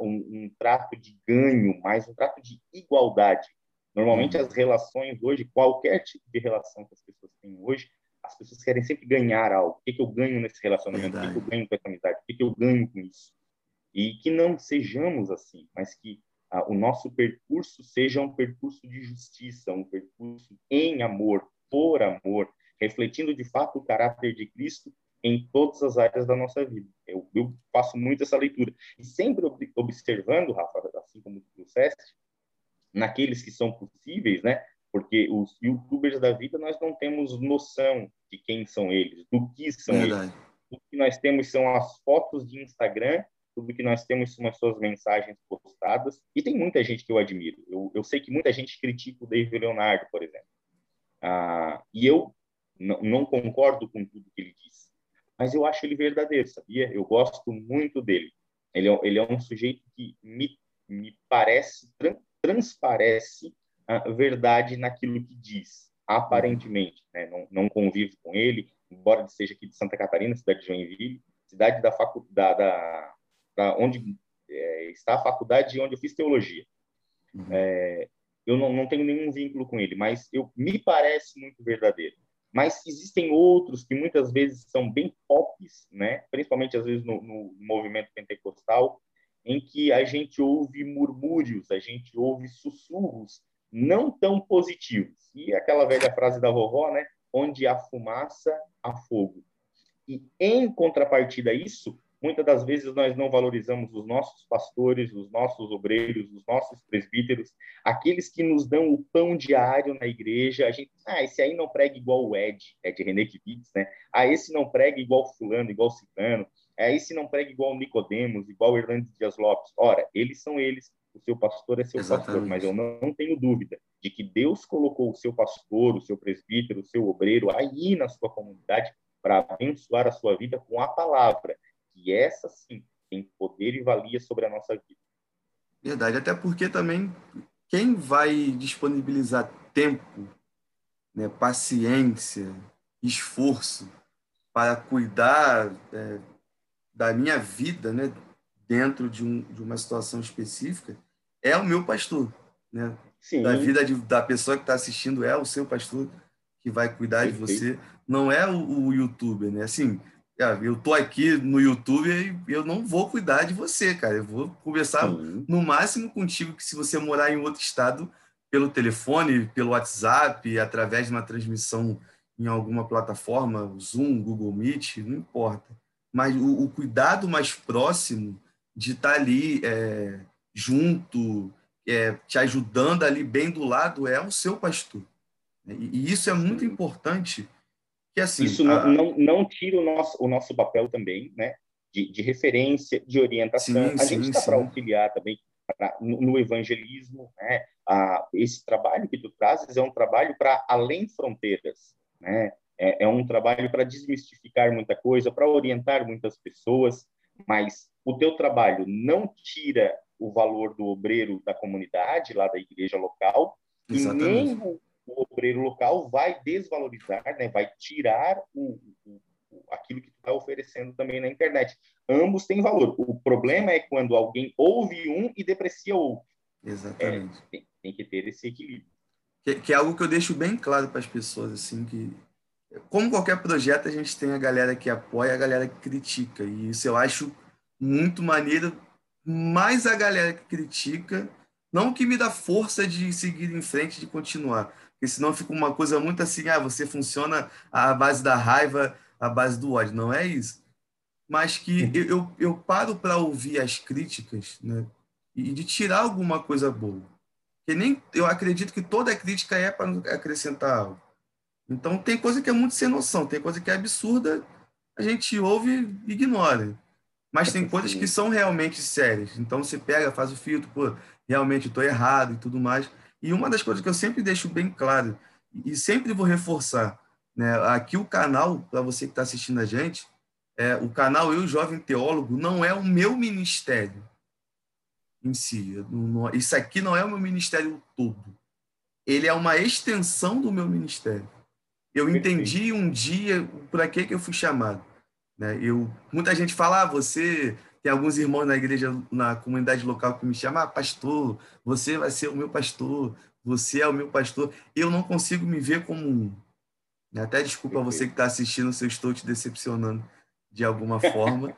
um, um, trato de ganho, mas um trato de igualdade. Normalmente uhum. as relações hoje, qualquer tipo de relação que as pessoas têm hoje, as pessoas querem sempre ganhar algo. O que, que eu ganho nesse relacionamento? Verdade. O que, que eu ganho com essa amizade? O que, que eu ganho com isso? E que não sejamos assim, mas que ah, o nosso percurso seja um percurso de justiça, um percurso em amor, por amor, refletindo de fato o caráter de Cristo em todas as áreas da nossa vida. Eu, eu faço muito essa leitura. E sempre observando, Rafa, assim como tu disseste, naqueles que são possíveis, né? Porque os youtubers da vida, nós não temos noção de quem são eles, do que são Verdade. eles. O que nós temos são as fotos de Instagram, tudo que nós temos são as suas mensagens postadas. E tem muita gente que eu admiro. Eu, eu sei que muita gente critica o David Leonardo, por exemplo. Ah, e eu não concordo com tudo que ele diz, mas eu acho ele verdadeiro, sabia? Eu gosto muito dele. Ele é, ele é um sujeito que me, me parece, transparece a verdade naquilo que diz, aparentemente. Né? Não, não convivo com ele, embora ele seja aqui de Santa Catarina, cidade de Joinville, cidade da faculdade, da, da, onde é, está a faculdade onde eu fiz teologia. Uhum. É, eu não, não tenho nenhum vínculo com ele, mas eu me parece muito verdadeiro. Mas existem outros que muitas vezes são bem pops, né? principalmente às vezes no, no movimento pentecostal, em que a gente ouve murmúrios, a gente ouve sussurros não tão positivos. E aquela velha frase da vovó, né? Onde há fumaça, há fogo. E em contrapartida a isso, Muitas das vezes nós não valorizamos os nossos pastores, os nossos obreiros, os nossos presbíteros, aqueles que nos dão o pão diário na igreja. A gente, ah, esse aí não prega igual o Ed, Ed René Kivitz, né? Ah, esse não prega igual fulano, igual ciclano. Ah, esse não prega igual Nicodemos, igual Hernandes Dias Lopes. Ora, eles são eles, o seu pastor é seu Exatamente. pastor, mas eu não, não tenho dúvida de que Deus colocou o seu pastor, o seu presbítero, o seu obreiro aí na sua comunidade para abençoar a sua vida com a palavra. E essa sim tem poder e valia sobre a nossa vida. Verdade, até porque também quem vai disponibilizar tempo, né, paciência, esforço para cuidar é, da minha vida, né, dentro de, um, de uma situação específica, é o meu pastor, né? Sim. Da vida de, da pessoa que está assistindo é o seu pastor que vai cuidar Perfeito. de você, não é o, o youtuber, né? Assim, eu tô aqui no YouTube e eu não vou cuidar de você, cara. Eu vou conversar Sim. no máximo contigo que se você morar em outro estado, pelo telefone, pelo WhatsApp, através de uma transmissão em alguma plataforma, Zoom, Google Meet, não importa. Mas o, o cuidado mais próximo de estar tá ali é, junto, é, te ajudando ali bem do lado, é o seu pastor. E, e isso é muito importante. Que, assim, isso não, a... não, não tira o nosso, o nosso papel também, né? De, de referência, de orientação. Sim, a gente está para auxiliar também pra, no, no, evangelismo. Né? A, esse trabalho que tu trazes é um trabalho para além fronteiras. Né? É, é um trabalho para desmistificar muita coisa, para orientar muitas pessoas, mas o teu trabalho não tira o valor do obreiro da comunidade, lá da igreja local, Exatamente. e nem o, obreiro local vai desvalorizar, né, vai tirar o, o, aquilo que está oferecendo também na internet. Ambos têm valor. O problema é quando alguém ouve um e deprecia o outro. Exatamente. É, tem, tem, que ter esse equilíbrio. Que, que, é algo que eu deixo bem claro para as pessoas, assim, que como qualquer projeto, a gente tem a galera que apoia e a galera que critica. E isso eu acho muito maneiro, mais a galera que critica, não que me dá força de seguir em frente, de continuar. Porque senão fica uma coisa muito assim, ah, você funciona à base da raiva, à base do ódio. Não é isso. Mas que eu, eu, eu paro para ouvir as críticas né, e de tirar alguma coisa boa. Que nem eu acredito que toda crítica é para acrescentar algo. Então, tem coisa que é muito sem noção, tem coisa que é absurda, a gente ouve e ignora. Mas tem coisas que são realmente sérias. Então, você pega, faz o filtro, pô, realmente estou errado e tudo mais. E uma das coisas que eu sempre deixo bem claro, e sempre vou reforçar, né, aqui o canal, para você que está assistindo a gente, é, o canal Eu Jovem Teólogo não é o meu ministério em si. Isso aqui não é o meu ministério todo. Ele é uma extensão do meu ministério. Eu entendi um dia para que, que eu fui chamado. Né? Eu, muita gente fala, ah, você tem alguns irmãos na igreja, na comunidade local que me chamam, ah, pastor, você vai ser o meu pastor, você é o meu pastor. Eu não consigo me ver como um. Até desculpa você que está assistindo se eu estou te decepcionando de alguma *laughs* forma,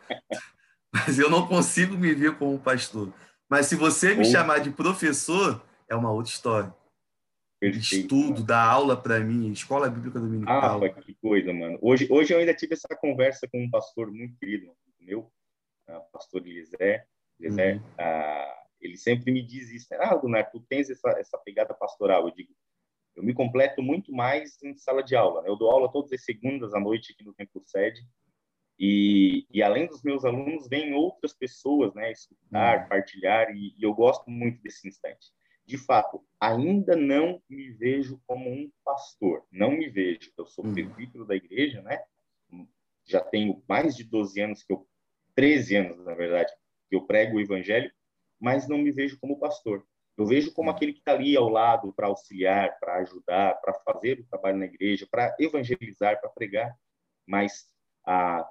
mas eu não consigo me ver como um pastor. Mas se você me chamar de professor, é uma outra história. Perfeito, estudo, mano. dar aula para mim, escola bíblica dominical. Ah, que coisa, mano. Hoje, hoje eu ainda tive essa conversa com um pastor muito querido meu, o ah, pastor Elisé. Elisé uhum. ah, ele sempre me diz isso. Né? Ah, Gunnar, tu tens essa, essa pegada pastoral. Eu digo, eu me completo muito mais em sala de aula. Né? Eu dou aula todas as segundas à noite aqui no Tempo Sede. E, e além dos meus alunos, vêm outras pessoas, né? Escutar, uhum. partilhar, e, e eu gosto muito desse instante de fato, ainda não me vejo como um pastor, não me vejo. Eu sou uhum. presbítero da igreja, né? Já tenho mais de 12 anos que eu 13 anos, na verdade, que eu prego o evangelho, mas não me vejo como pastor. Eu vejo como uhum. aquele que está ali ao lado para auxiliar, para ajudar, para fazer o trabalho na igreja, para evangelizar, para pregar. Mas a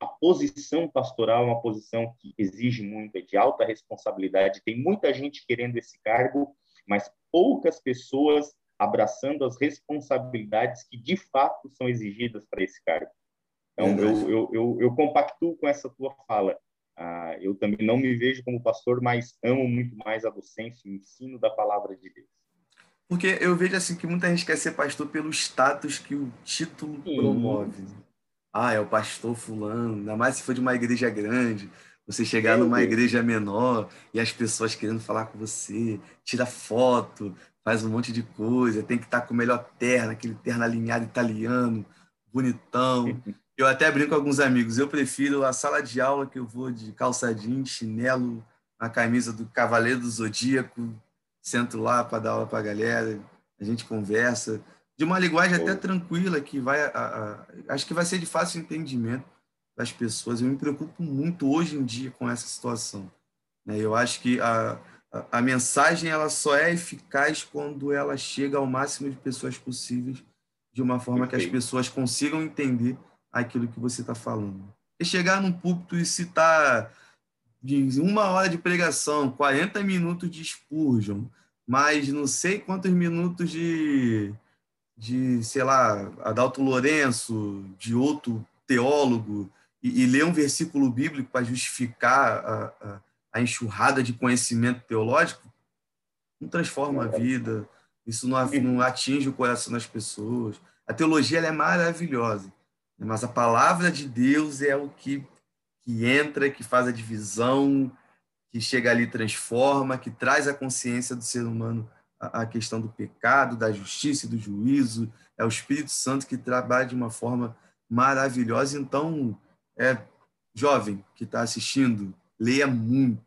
a posição pastoral é uma posição que exige muito, é de alta responsabilidade. Tem muita gente querendo esse cargo, mas poucas pessoas abraçando as responsabilidades que de fato são exigidas para esse cargo. Então, eu, eu, eu, eu, compactuo com essa tua fala. Ah, eu também não me vejo como pastor, mas amo muito mais a docência, o ensino da palavra de Deus. Porque eu vejo assim que muita gente quer ser pastor pelo status que o título Sim. promove ah, é o pastor fulano, ainda mais se for de uma igreja grande, você chegar numa igreja menor e as pessoas querendo falar com você, tira foto, faz um monte de coisa, tem que estar com o melhor terno, aquele terno alinhado italiano, bonitão. *laughs* Eu até brinco com alguns amigos, eu prefiro a sala de aula que eu vou de calça jeans, chinelo, a camisa do Cavaleiro do Zodíaco, sento lá para dar aula para a galera, a gente conversa de uma linguagem até tranquila que vai, a, a, acho que vai ser de fácil entendimento das pessoas. Eu me preocupo muito hoje em dia com essa situação. Né? Eu acho que a, a, a mensagem ela só é eficaz quando ela chega ao máximo de pessoas possíveis, de uma forma que as pessoas consigam entender aquilo que você está falando. E chegar num púlpito e citar de uma hora de pregação, 40 minutos de Spurgeon, mais não sei quantos minutos de, de sei lá, Adalto Lourenço, de outro teólogo, e, e ler um versículo bíblico para justificar a, a, a, enxurrada de conhecimento teológico, não transforma a vida, isso não, não atinge o coração das pessoas. A teologia é maravilhosa, mas a palavra de Deus é o que, que entra, que faz a divisão, que chega ali transforma, que traz a consciência do ser humano a, a questão do pecado, da justiça e do juízo. É o Espírito Santo que trabalha de uma forma maravilhosa. Então, é, jovem que está assistindo, leia muito,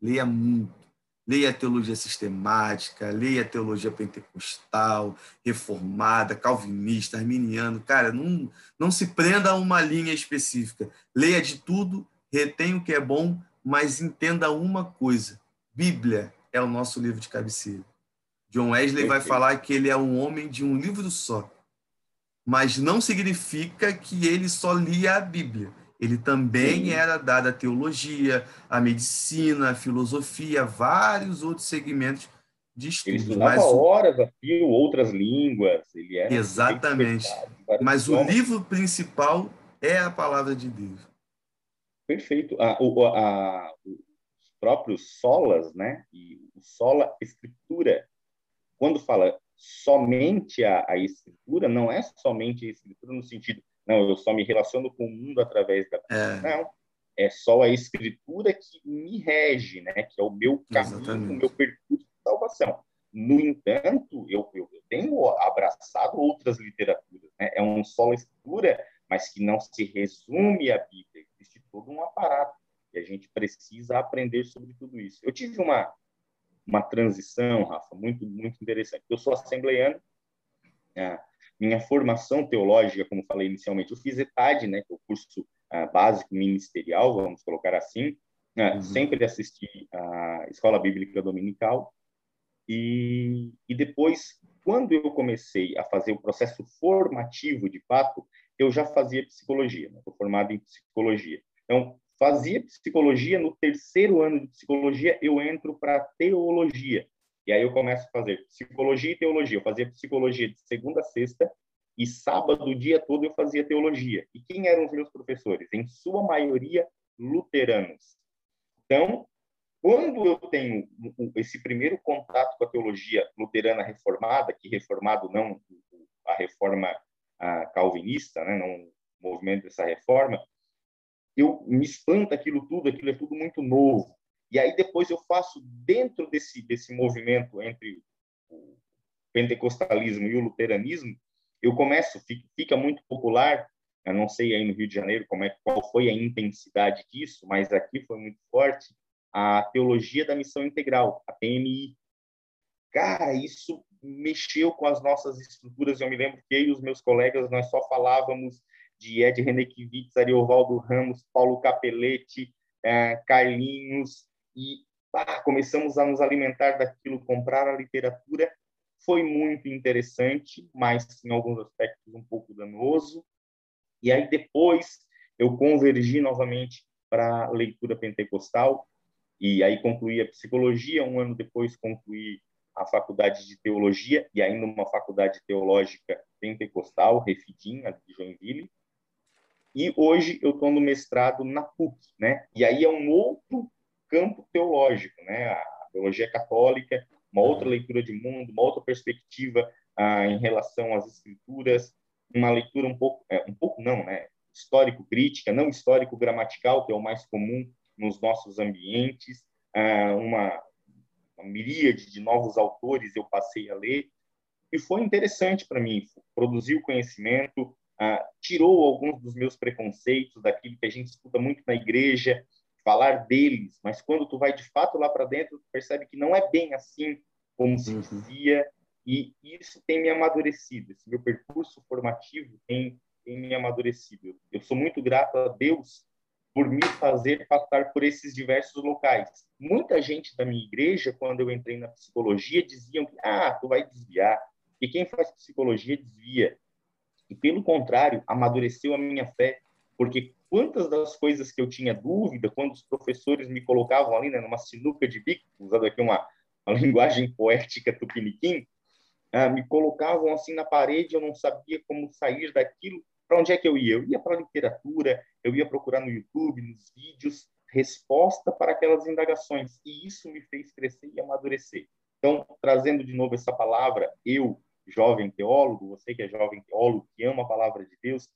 leia muito. Leia a teologia sistemática, leia a teologia pentecostal, reformada, calvinista, arminiano. Cara, não, não se prenda a uma linha específica. Leia de tudo, retenha o que é bom, mas entenda uma coisa: Bíblia é o nosso livro de cabeceira. John Wesley vai falar que ele é um homem de um livro só mas não significa que ele só lia a Bíblia. Ele também Sim. era dado a teologia, a medicina, a filosofia, vários outros segmentos de estudo. Ele estudava mas horas a fio, outras línguas. Ele era Exatamente. Mas o livro principal é a palavra de Deus. Perfeito. A, a, os próprios solas, né? E o sola escritura, quando fala somente a, a escritura, não é somente a escritura no sentido, não, eu só me relaciono com o mundo através da. É. Não, é só a escritura que me rege, né? Que é o meu caminho, Exatamente. o meu percurso de salvação. No entanto, eu, eu, tenho abraçado outras literaturas, né? É um só escritura, mas que não se resume à Bíblia. Existe todo um aparato e a gente precisa aprender sobre tudo isso. Eu tive uma uma transição, Rafa, muito, muito interessante. Eu sou assembleiano, é, minha formação teológica, como falei inicialmente, eu fiz ETAD, né, que é o curso uh, básico ministerial, vamos colocar assim, uhum. sempre assisti a Escola Bíblica Dominical, e, e depois, quando eu comecei a fazer o processo formativo, de fato, eu já fazia psicologia, né? Estou formado em psicologia. Então, fazia psicologia, no terceiro ano de psicologia eu entro para teologia. E aí eu começo a fazer psicologia e teologia. Eu fazia psicologia de segunda a sexta e sábado o dia todo eu fazia teologia. E quem eram os meus professores? Em sua maioria luteranos. Então, quando eu tenho esse primeiro contato com a teologia luterana reformada, que reformado não a reforma calvinista, né, não o movimento dessa reforma, eu me espanta aquilo tudo, aquilo é tudo muito novo. E aí depois eu faço dentro desse desse movimento entre o pentecostalismo e o luteranismo, eu começo fica muito popular. Eu não sei aí no Rio de Janeiro como é qual foi a intensidade disso, mas aqui foi muito forte a teologia da missão integral, a PMI. Cara, isso mexeu com as nossas estruturas. Eu me lembro que eu e os meus colegas nós só falávamos de Ed Renekiewicz, Ariovaldo Ramos, Paulo Capelletti, é, Carlinhos, e ah, começamos a nos alimentar daquilo, comprar a literatura. Foi muito interessante, mas em alguns aspectos um pouco danoso. E aí depois eu convergi novamente para a leitura pentecostal, e aí concluí a psicologia, um ano depois concluí a faculdade de teologia, e ainda uma faculdade teológica pentecostal, Refidim, de Joinville, e hoje eu estou no mestrado na PUC, né? E aí é um outro campo teológico, né? A teologia católica, uma outra leitura de mundo, uma outra perspectiva ah, em relação às escrituras, uma leitura um pouco, é, um pouco não, né? histórico-crítica, não histórico-gramatical, que é o mais comum nos nossos ambientes, ah, uma, uma miríade de novos autores eu passei a ler, e foi interessante para mim, produziu conhecimento, ah, tirou alguns dos meus preconceitos, daquilo que a gente escuta muito na igreja, falar deles, mas quando tu vai de fato lá para dentro, tu percebe que não é bem assim como se uhum. dizia, e isso tem me amadurecido, esse meu percurso formativo tem, tem me amadurecido. Eu sou muito grato a Deus por me fazer passar por esses diversos locais. Muita gente da minha igreja, quando eu entrei na psicologia, diziam que, ah, tu vai desviar, que quem faz psicologia desvia. E, pelo contrário, amadureceu a minha fé, porque quantas das coisas que eu tinha dúvida, quando os professores me colocavam ali, né, numa sinuca de bico, usando aqui uma, uma *laughs* linguagem poética tupiniquim, ah, me colocavam assim na parede, eu não sabia como sair daquilo, para onde é que eu ia? Eu ia para a literatura, eu ia procurar no YouTube, nos vídeos, resposta para aquelas indagações, e isso me fez crescer e amadurecer. Então, trazendo de novo essa palavra, eu, jovem teólogo, você que é jovem teólogo, que ama a palavra de Deus,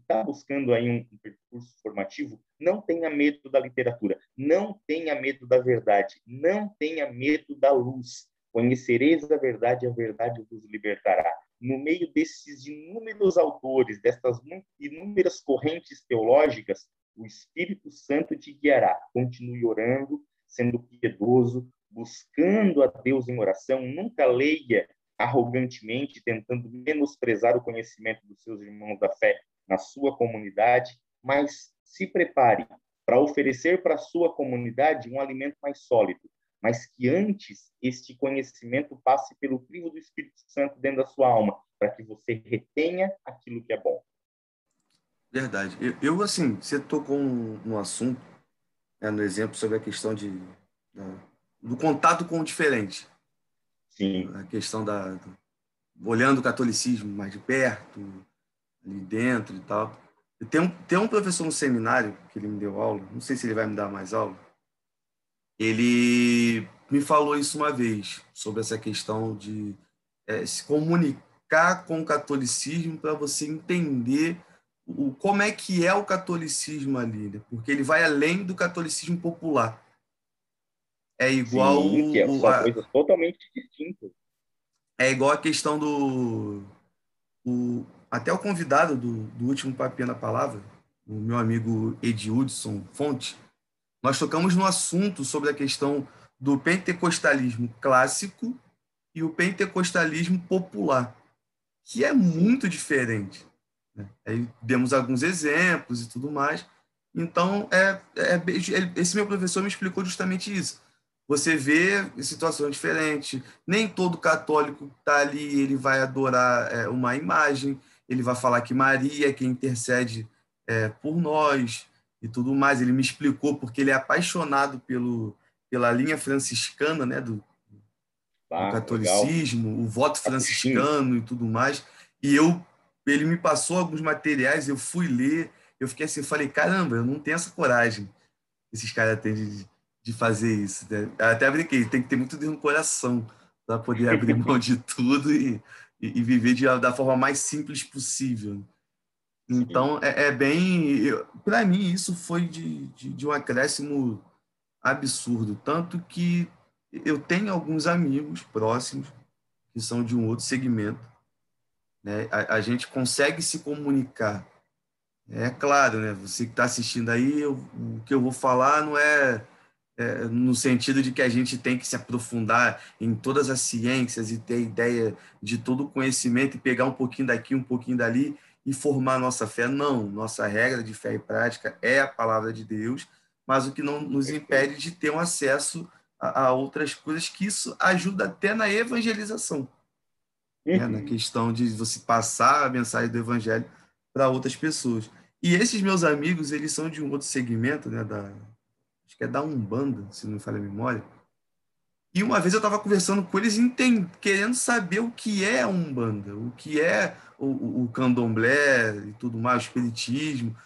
está buscando aí um, um, percurso formativo, não tenha medo da literatura, não tenha medo da verdade, não tenha medo da luz. Conhecereis a verdade, a verdade vos libertará. No meio desses inúmeros autores, dessas inúmeras correntes teológicas, o Espírito Santo te guiará. Continue orando, sendo piedoso, buscando a Deus em oração. Nunca leia arrogantemente, tentando menosprezar o conhecimento dos seus irmãos da fé na sua comunidade, mas se prepare para oferecer para a sua comunidade um alimento mais sólido, mas que antes este conhecimento passe pelo crivo do Espírito Santo dentro da sua alma, para que você retenha aquilo que é bom. Verdade. Eu, eu assim, você tocou no assunto, né, no exemplo sobre a questão de, da, do contato com o diferente. Sim. A questão da olhando o catolicismo mais de perto, ali dentro e tal. Tem um, tem um professor no seminário que ele me deu aula, não sei se ele vai me dar mais aula. Ele me falou isso uma vez, sobre essa questão de é, se comunicar com o catolicismo para você entender o, como é que é o catolicismo ali, né? porque ele vai além do catolicismo popular. É igual. Sim, que é uma coisa totalmente distinta. É igual a questão do. O, até o convidado do, do último Papinha na Palavra, o meu amigo Edildson Fonte, nós tocamos no assunto sobre a questão do pentecostalismo clássico e o pentecostalismo popular, que é muito diferente. Né? Aí demos alguns exemplos e tudo mais. Então, é, é, esse meu professor me explicou justamente isso você vê situações diferentes. Nem todo católico está ali ele vai adorar é, uma imagem, ele vai falar que Maria é quem intercede é, por nós e tudo mais. Ele me explicou porque ele é apaixonado pelo, pela linha franciscana, né, do, ah, do catolicismo, legal. o voto franciscano e tudo mais. E eu, ele me passou alguns materiais, eu fui ler, eu fiquei assim, falei, caramba, eu não tenho essa coragem. Esses caras têm de, de fazer isso. Né? Até brinquei, tem que ter muito Deus no coração para poder abrir mão de *laughs* tudo e, e, viver de, da forma mais simples possível. Então, é, é bem. Para mim, isso foi de, de, de, um acréscimo absurdo. Tanto que eu tenho alguns amigos próximos que são de um outro segmento. Né? A, a gente consegue se comunicar. É claro, né? você que está assistindo aí, eu, o que eu vou falar não é é, no sentido de que a gente tem que se aprofundar em todas as ciências e ter ideia de todo o conhecimento e pegar um pouquinho daqui, um pouquinho dali e formar nossa fé. Não, nossa regra de fé e prática é a palavra de Deus, mas o que não nos impede de ter um acesso a, a outras coisas, que isso ajuda até na evangelização, né? uhum. né? na questão de você passar a mensagem do evangelho para outras pessoas. E esses meus amigos, eles são de um outro segmento, né, da, acho que é da Umbanda, se não me falha a memória. E uma vez eu estava conversando com eles, querendo saber o que é a Umbanda, o que é o, o candomblé e tudo mais, o espiritismo,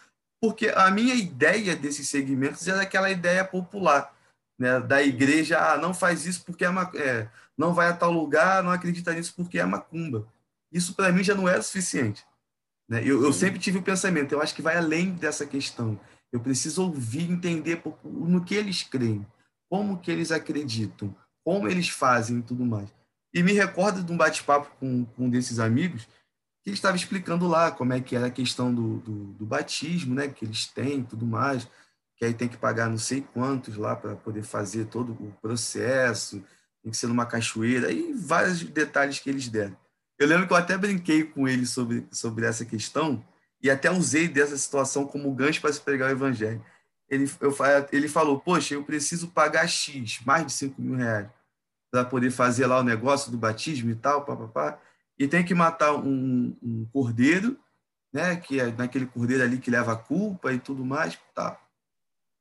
porque a minha ideia desses segmentos era aquela ideia popular, né, da igreja, ah, não faz isso porque é, uma, é não vai a tal lugar, não acredita nisso porque é macumba. Isso para mim já não era suficiente. Né? Eu, eu sempre tive o pensamento, eu acho que vai além dessa questão. Eu preciso ouvir, entender no que eles creem, como que eles acreditam, como eles fazem e tudo mais. E me recordo de um bate-papo com, com um desses amigos que ele estava explicando lá como é que era a questão do, do, do batismo, né, que eles têm tudo mais, que aí tem que pagar não sei quantos lá para poder fazer todo o processo, tem que ser numa cachoeira, e vários detalhes que eles deram. Eu lembro que eu até brinquei com ele sobre, sobre essa questão e até usei dessa situação como gancho para se pregar o evangelho. Ele, eu, ele falou, poxa, eu preciso pagar X, mais de 5 mil reais, para poder fazer lá o negócio do batismo e tal, papapá, e tem que matar um, um cordeiro, né, que é naquele cordeiro ali que leva a culpa e tudo mais, tá.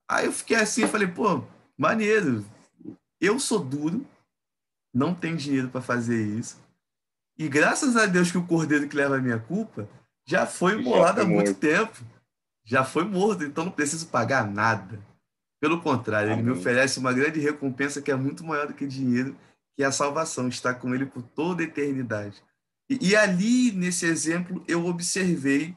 Aí eu fiquei assim, falei, pô, maneiro, eu sou duro, não tenho dinheiro para fazer isso, e graças a Deus que o cordeiro que leva a minha culpa já foi imolado há muito tempo, já foi morto, então não preciso pagar nada. Pelo contrário, Amém. ele me oferece uma grande recompensa que é muito maior do que dinheiro, que é a salvação, estar com ele por toda a eternidade. E, e ali, nesse exemplo, eu observei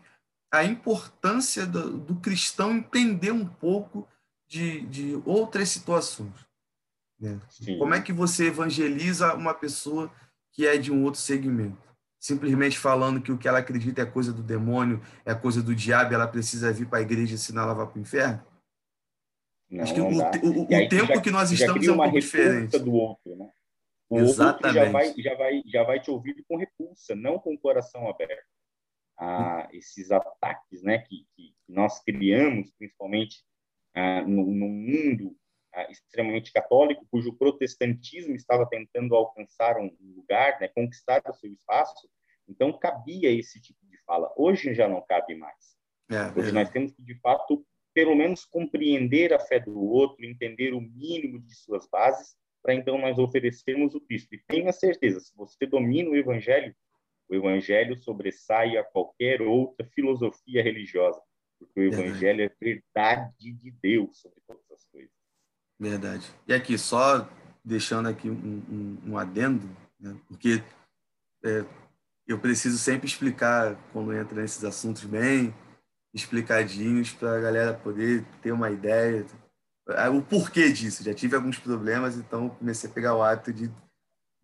a importância do, do cristão entender um pouco de, de outras situações. Né? Como é que você evangeliza uma pessoa que é de um outro segmento? Simplesmente falando que o que ela acredita é coisa do demônio, é coisa do diabo, ela precisa vir para a igreja ensinar ela vai para o inferno? Não, Acho que o, o, o tempo já, que nós estamos é um pouco diferente. do outro, né? O Exatamente. já vai, já, vai, já vai te ouvir com repulsa, não com o coração aberto. Ah, esses ataques né, que, que nós criamos, principalmente ah, no, no, mundo extremamente católico, cujo protestantismo estava tentando alcançar um lugar, né, conquistar o seu espaço, então cabia esse tipo de fala. Hoje já não cabe mais. É, Hoje é. nós temos que, de fato, pelo menos compreender a fé do outro, entender o mínimo de suas bases para então nós oferecermos o Cristo. E tenha certeza, se você domina o Evangelho, o Evangelho sobressai a qualquer outra filosofia religiosa, porque o Evangelho é verdade de Deus sobre todas as coisas. Verdade. E aqui, só deixando aqui um, um, um adendo, né? porque é, eu preciso sempre explicar quando entra nesses assuntos bem explicadinhos para a galera poder ter uma ideia é, o porquê disso. Já tive alguns problemas, então comecei a pegar o hábito de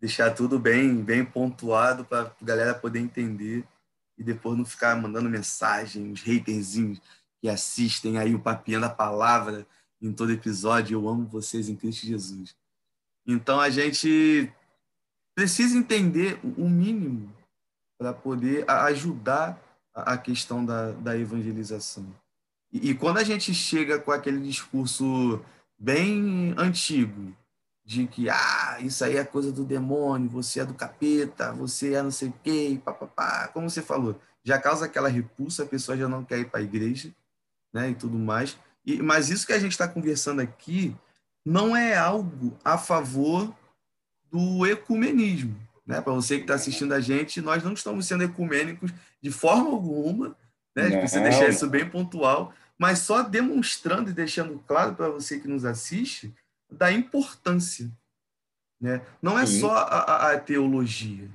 deixar tudo bem, bem pontuado para a galera poder entender e depois não ficar mandando mensagem, os haterzinhos que assistem aí o papinho da palavra em todo episódio. Eu amo vocês em Cristo Jesus. Então a gente precisa entender o mínimo para poder ajudar a questão da, da evangelização. E, e quando a gente chega com aquele discurso bem antigo, de que ah, isso aí é coisa do demônio, você é do capeta, você é não sei o quê, papapá, como você falou, já causa aquela repulsa, a pessoa já não quer ir para a igreja, né, e tudo mais. E, mas isso que a gente está conversando aqui não é algo a favor do ecumenismo, né? Para você que está assistindo a gente, nós não estamos sendo ecumênicos de forma alguma, né? A gente precisa deixar isso bem pontual, mas só demonstrando e deixando claro para você que nos assiste da importância. Né? Não é Sim. só a, a, teologia,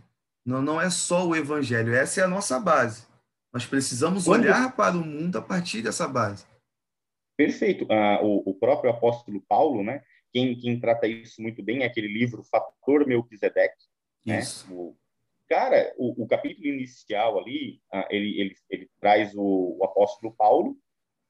não, não é só o evangelho, essa é a nossa base. Nós precisamos Quando... olhar para o mundo a partir dessa base. Perfeito. Ah, o, o, próprio apóstolo Paulo, né? Quem, quem trata isso muito bem é aquele livro Fator Melquisedeque. Né? O, cara, o, o, capítulo inicial ali, ah, ele, ele, ele traz o, o apóstolo Paulo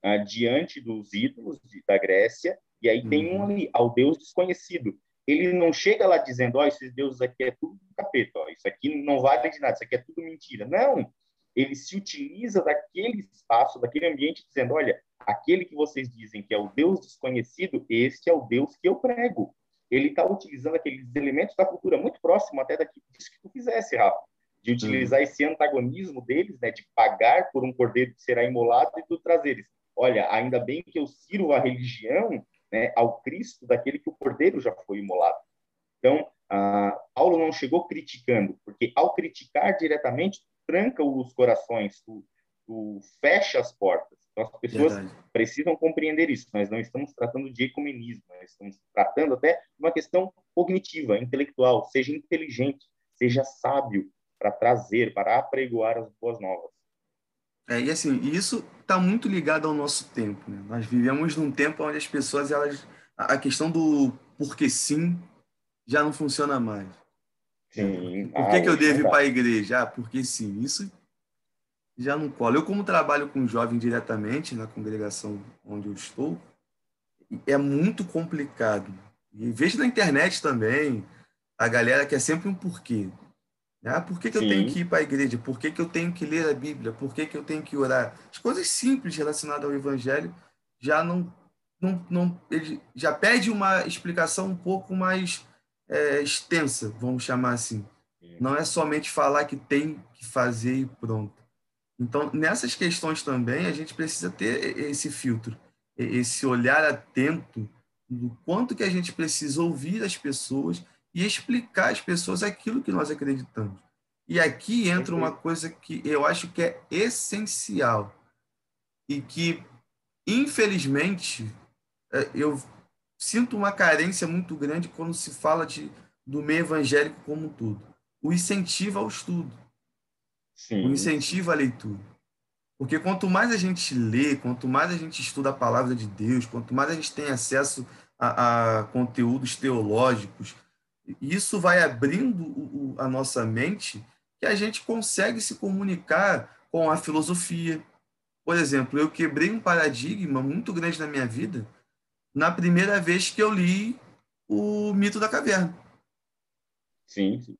ah, diante dos ídolos de, da Grécia, e aí uhum. tem um ali, ao Deus desconhecido. Ele não chega lá dizendo, ó, oh, esses deuses aqui é tudo capeta, ó, isso aqui não vale de nada, isso aqui é tudo mentira. Não, ele se utiliza daquele espaço, daquele ambiente, dizendo, olha, aquele que vocês dizem que é o Deus desconhecido, este é o Deus que eu prego. Ele está utilizando aqueles elementos da cultura muito próximo até daquilo que tu fizesse, Rafa, de utilizar uhum. esse antagonismo deles, né, de pagar por um cordeiro que será imolado e tu trazeres olha, ainda bem que eu sirvo a religião né, ao Cristo daquele que o cordeiro já foi imolado. Então, ah, Paulo não chegou criticando, porque ao criticar diretamente, tranca os corações, tu, tu fecha as portas. Então, as pessoas Verdade. precisam compreender isso. Nós não estamos tratando de ecumenismo, nós estamos tratando até de uma questão cognitiva, intelectual. Seja inteligente, seja sábio para trazer, para apregoar as boas novas. É, e assim, isso está muito ligado ao nosso tempo. Né? Nós vivemos num tempo onde as pessoas, elas, a questão do porque sim já não funciona mais. Sim. Por que, ah, que eu devo ir para a igreja? Ah, porque sim. Isso já não cola. Eu, como trabalho com jovem diretamente na congregação onde eu estou, é muito complicado. E vejo na internet também a galera que é sempre um porquê. Ah, por que, que eu tenho que ir para a igreja? Por que, que eu tenho que ler a Bíblia? Por que, que eu tenho que orar? As coisas simples relacionadas ao Evangelho já não, não, não ele já pede uma explicação um pouco mais é, extensa, vamos chamar assim. Não é somente falar que tem que fazer e pronto. Então, nessas questões também, a gente precisa ter esse filtro, esse olhar atento do quanto que a gente precisa ouvir as pessoas e explicar às pessoas aquilo que nós acreditamos. E aqui entra uma coisa que eu acho que é essencial e que, infelizmente, é, eu sinto uma carência muito grande quando se fala de, do meio evangélico como um todo. O incentivo ao estudo. Sim. O incentivo à leitura. Porque quanto mais a gente lê, quanto mais a gente estuda a palavra de Deus, quanto mais a gente tem acesso a, a conteúdos teológicos, isso vai abrindo a nossa mente que a gente consegue se comunicar com a filosofia. Por exemplo, eu quebrei um paradigma muito grande na minha vida na primeira vez que eu li o Mito da Caverna. Sim, sim.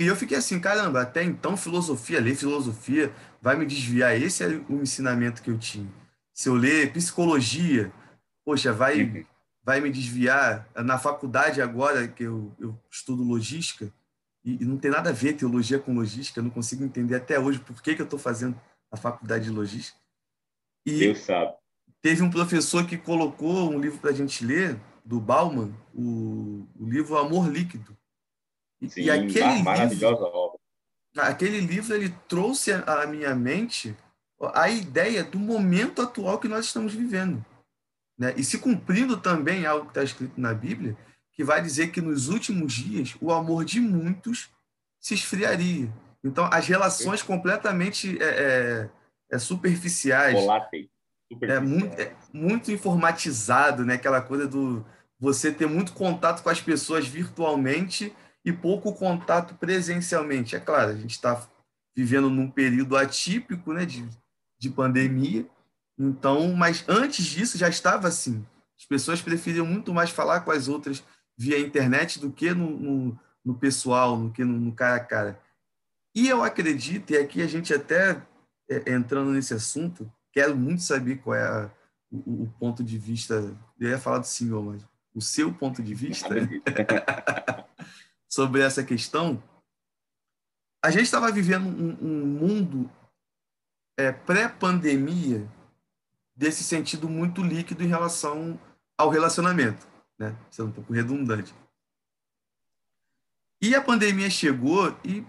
E eu fiquei assim, caramba, até então filosofia, ler filosofia vai me desviar. Esse é o ensinamento que eu tinha. Se eu ler psicologia, poxa, vai uhum vai me desviar. Na faculdade agora, que eu, eu estudo logística, e, e, não tem nada a ver teologia com logística, eu não consigo entender até hoje por que, que eu estou fazendo a faculdade de logística. E Deus sabe. Teve um professor que colocou um livro para a gente ler, do Bauman, o, o livro Amor Líquido. E, Sim, e aquele maravilhosa livro, obra. Aquele livro ele trouxe à minha mente a ideia do momento atual que nós estamos vivendo. Né? E se cumprindo também algo que está escrito na Bíblia, que vai dizer que nos últimos dias o amor de muitos se esfriaria. Então, as relações completamente é, é, é superficiais. Voláteis. É muito, é muito informatizado, né? aquela coisa do você ter muito contato com as pessoas virtualmente e pouco contato presencialmente. É claro, a gente está vivendo num período atípico né, de, de pandemia, então, mas antes disso já estava assim. As pessoas preferiam muito mais falar com as outras via internet do que no, no, no pessoal, do que no, no, cara a cara. E eu acredito, e aqui a gente até é, entrando nesse assunto, quero muito saber qual é a, o, o, ponto de vista. Eu ia falar do senhor, mas o seu ponto de vista *laughs* sobre essa questão. A gente estava vivendo um, um mundo é, pré-pandemia desse sentido muito líquido em relação ao relacionamento, né? Sendo um pouco redundante. E a pandemia chegou e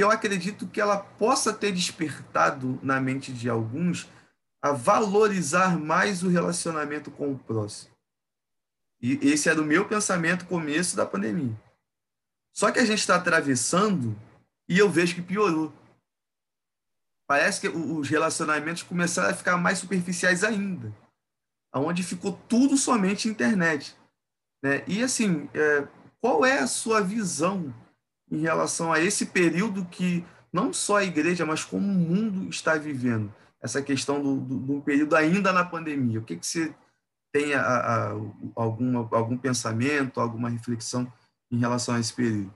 eu acredito que ela possa ter despertado na mente de alguns a valorizar mais o relacionamento com o próximo. E esse era o meu pensamento começo da pandemia. Só que a gente está atravessando e eu vejo que piorou parece que os relacionamentos começaram a ficar mais superficiais ainda, aonde ficou tudo somente internet. Né? E assim, é, qual é a sua visão em relação a esse período que não só a igreja, mas como o mundo está vivendo? Essa questão do, do, do período ainda na pandemia. O que, que você tem a, a, alguma, algum pensamento, alguma reflexão em relação a esse período?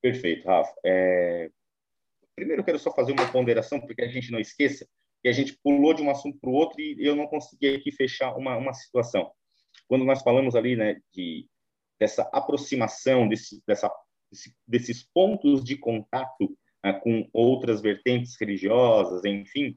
Perfeito, Rafa. É, Primeiro, eu quero só fazer uma ponderação, porque a gente não esqueça que a gente pulou de um assunto para o outro e eu não consegui aqui fechar uma, uma situação. Quando nós falamos ali né, de, dessa aproximação, desse, dessa, desses pontos de contato né, com outras vertentes religiosas, enfim,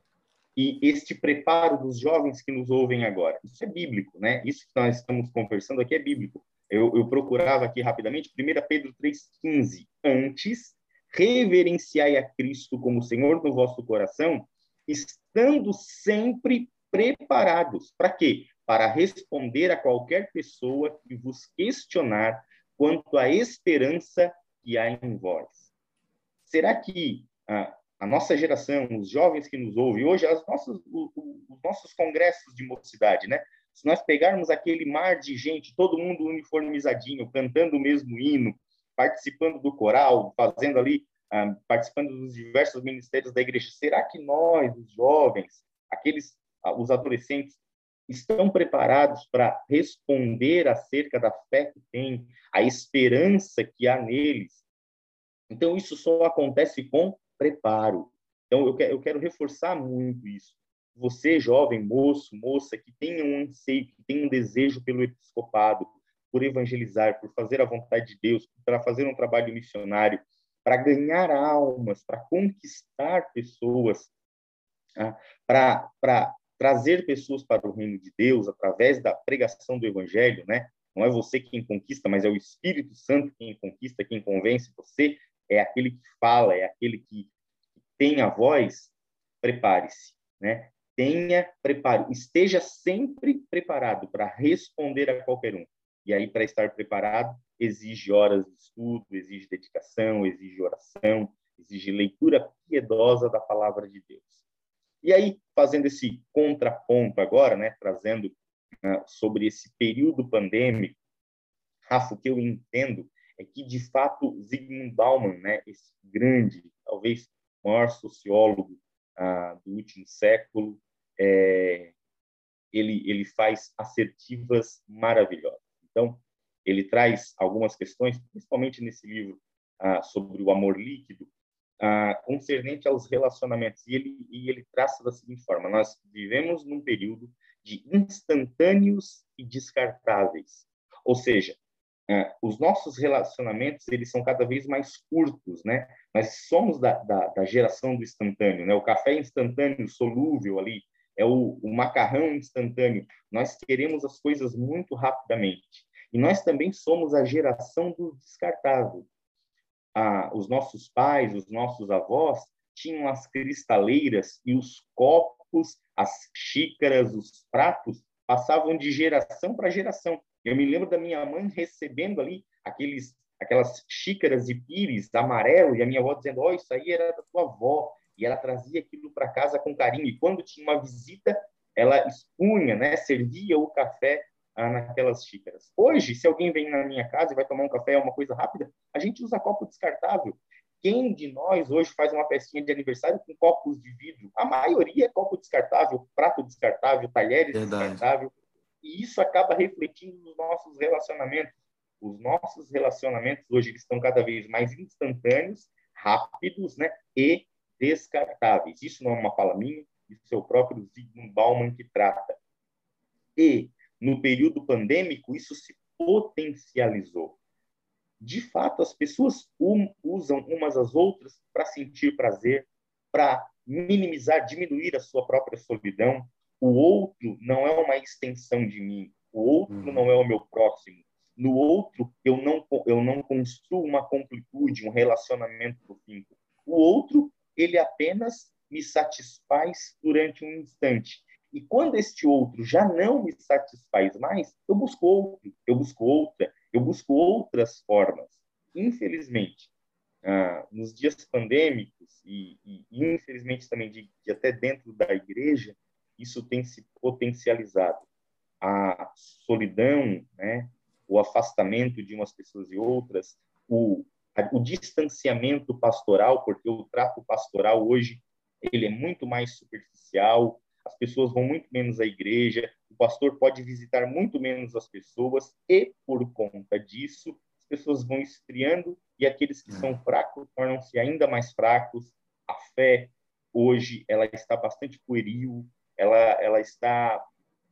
e este preparo dos jovens que nos ouvem agora. Isso é bíblico, né? Isso que nós estamos conversando aqui é bíblico. Eu, eu procurava aqui rapidamente, 1 Pedro 3,15. Antes, reverenciai a Cristo como Senhor do vosso coração, estando sempre preparados. Para quê? Para responder a qualquer pessoa que vos questionar quanto à esperança que há em vós. Será que ah, a nossa geração, os jovens que nos ouvem, hoje as nossas, os nossos congressos de mocidade, né? Se nós pegarmos aquele mar de gente, todo mundo uniformizadinho, cantando o mesmo hino, participando do coral, fazendo ali, ah, participando dos diversos ministérios da igreja, será que nós, os jovens, aqueles, ah, os adolescentes, estão preparados para responder acerca da fé que têm, a esperança que há neles? Então, isso só acontece com preparo. Então, eu quero, reforçar muito isso. Você, jovem, moço, moça, que tem um anseio, que tem um desejo pelo episcopado, por evangelizar, por fazer a vontade de Deus, para fazer um trabalho missionário, para ganhar almas, para conquistar pessoas, tá? para trazer pessoas para o reino de Deus através da pregação do evangelho, né? Não é você quem conquista, mas é o Espírito Santo quem conquista, quem convence você é aquele que fala, é aquele que tem a voz, prepare-se, né? Tenha preparo, esteja sempre preparado para responder a qualquer um. E aí, para estar preparado, exige horas de estudo, exige dedicação, exige oração, exige leitura piedosa da palavra de Deus. E aí, fazendo esse contraponto agora, né, trazendo uh, sobre esse período pandêmico, Rafa, o que eu entendo é que, de fato, Zygmunt Bauman, né, esse grande, talvez maior sociólogo ah, do último século, é, ele, ele faz assertivas maravilhosas. Então, ele traz algumas questões, principalmente nesse livro ah, sobre o amor líquido, concernente aos relacionamentos. E ele, e ele traça da seguinte forma: nós vivemos num período de instantâneos e descartáveis. Ou seja, é, os nossos relacionamentos eles são cada vez mais curtos, né? Nós somos da, da, da, geração do instantâneo, né? O café instantâneo, solúvel ali, é o, o macarrão instantâneo. Nós queremos as coisas muito rapidamente. E nós também somos a geração do descartável. Ah, os nossos pais, os nossos avós tinham as cristaleiras e os copos, as xícaras, os pratos passavam de geração para geração. Eu me lembro da minha mãe recebendo ali aqueles, aquelas xícaras de pires amarelo e a minha avó dizendo: "Ó, oh, isso aí era da tua avó". E ela trazia aquilo para casa com carinho. E quando tinha uma visita, ela expunha, né, servia o café ah, naquelas xícaras. Hoje, se alguém vem na minha casa e vai tomar um café, é uma coisa rápida, a gente usa copo descartável. Quem de nós hoje faz uma festinha de aniversário com copos de vidro? A maioria é copo descartável, prato descartável, talheres Verdade. descartável. E isso acaba refletindo nos nossos relacionamentos. Os nossos relacionamentos hoje estão cada vez mais instantâneos, rápidos, né? E descartáveis. Isso não é uma fala minha, isso é o próprio Zygmunt Bauman que trata. E no período pandêmico isso se potencializou. De fato, as pessoas um, usam umas às outras para sentir prazer, para minimizar, diminuir a sua própria solidão, o outro não é uma extensão de mim. O outro uhum. não é o meu próximo. No outro, eu não, eu não construo uma completude, um relacionamento profundo. O outro, ele apenas me satisfaz durante um instante. E quando este outro já não me satisfaz mais, eu busco outro, eu busco outra, eu busco outras formas. Infelizmente, ah, nos dias pandêmicos e, e infelizmente também de, de até dentro da igreja, isso tem se potencializado. A solidão, né, o afastamento de umas pessoas e outras, o, o distanciamento pastoral, porque o trato pastoral hoje ele é muito mais superficial, as pessoas vão muito menos à igreja, o pastor pode visitar muito menos as pessoas e por conta disso as pessoas vão esfriando e aqueles que são fracos tornam-se ainda mais fracos. A fé hoje ela está bastante pueril, ela, ela está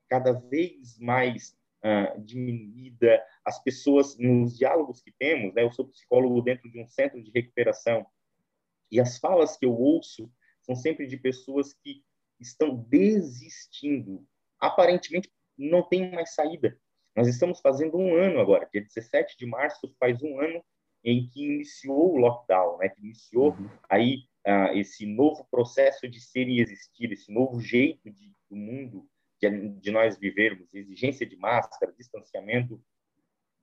cada vez mais uh, diminuída. As pessoas, nos diálogos que temos, né, eu sou psicólogo dentro de um centro de recuperação, e as falas que eu ouço são sempre de pessoas que estão desistindo. Aparentemente, não tem mais saída. Nós estamos fazendo um ano agora, dia 17 de março, faz um ano em que iniciou o lockdown, né? que iniciou uhum. aí uh, esse novo processo de ser e existir, esse novo jeito de, do mundo de, de nós vivermos, exigência de máscara, distanciamento.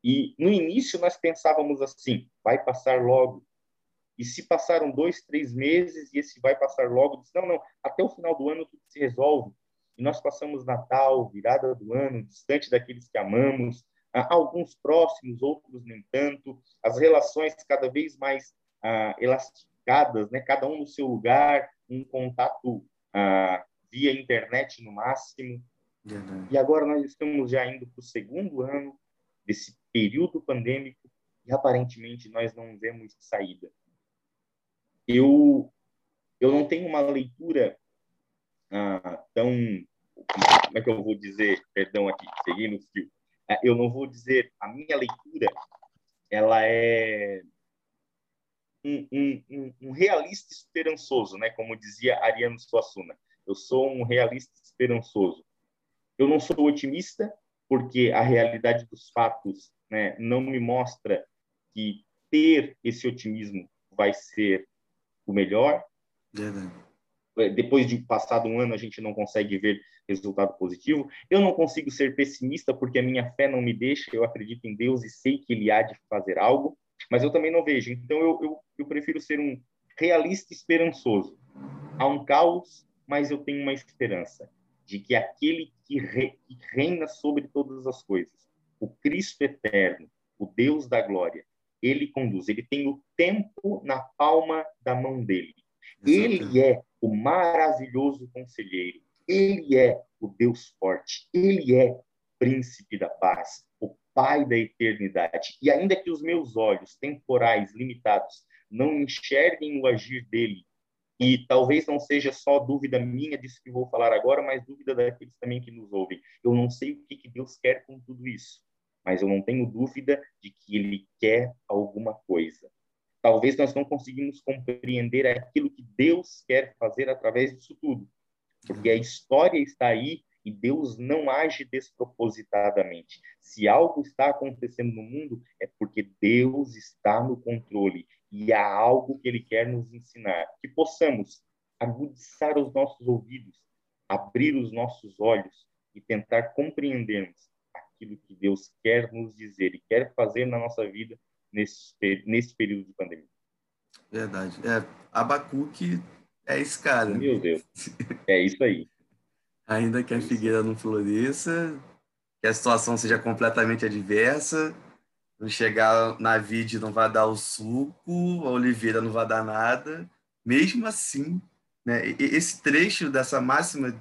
E no início nós pensávamos assim, vai passar logo. E se passaram dois, três meses e esse vai passar logo, disse, não, não, até o final do ano tudo se resolve. E nós passamos Natal, virada do ano, distante daqueles que amamos, alguns próximos, outros nem tanto, as relações cada vez mais ah, elasticadas, né? cada um no seu lugar, um contato ah, via internet no máximo. Uhum. E agora nós estamos já indo para o segundo ano desse período pandêmico e aparentemente nós não vemos saída. Eu eu não tenho uma leitura ah, tão como é que eu vou dizer, perdão aqui, seguindo o fio. Ah, eu não vou dizer a minha leitura, ela é um, um, um, um realista esperançoso, né? Como dizia Ariano Suassuna. Eu sou um realista esperançoso. Eu não sou otimista, porque a realidade dos fatos né, não me mostra que ter esse otimismo vai ser o melhor. É, depois de passado um ano, a gente não consegue ver resultado positivo. Eu não consigo ser pessimista porque a minha fé não me deixa. Eu acredito em Deus e sei que Ele há de fazer algo, mas eu também não vejo. Então, eu, eu, eu prefiro ser um realista esperançoso. Há um caos, mas eu tenho uma esperança de que aquele que, re, que reina sobre todas as coisas, o Cristo eterno, o Deus da glória, ele conduz, ele tem o tempo na palma da mão dele. Ele é o maravilhoso conselheiro, ele é o Deus forte, ele é príncipe da paz, o Pai da eternidade. E ainda que os meus olhos temporais limitados não enxerguem o agir dele e talvez não seja só dúvida minha disso que vou falar agora, mas dúvida daqueles também que nos ouvem. Eu não sei o que, que Deus quer com tudo isso, mas eu não tenho dúvida de que Ele quer alguma coisa. Talvez nós não conseguimos compreender aquilo que Deus quer fazer através disso tudo, porque a história está aí e Deus não age despropositadamente. Se algo está acontecendo no mundo, é porque Deus está no controle e há algo que Ele quer nos ensinar. Que possamos agudiçar os nossos ouvidos, abrir os nossos olhos e tentar compreendermos aquilo que Deus quer nos dizer e quer fazer na nossa vida nesse, nesse período de pandemia. Verdade. É, Abacuque é esse cara. Meu Deus. É isso aí. Ainda que a figueira não floresça, que a situação seja completamente adversa, não chegar na vide não vai dar o suco, a oliveira não vai dar nada. Mesmo assim, né, esse trecho dessa máxima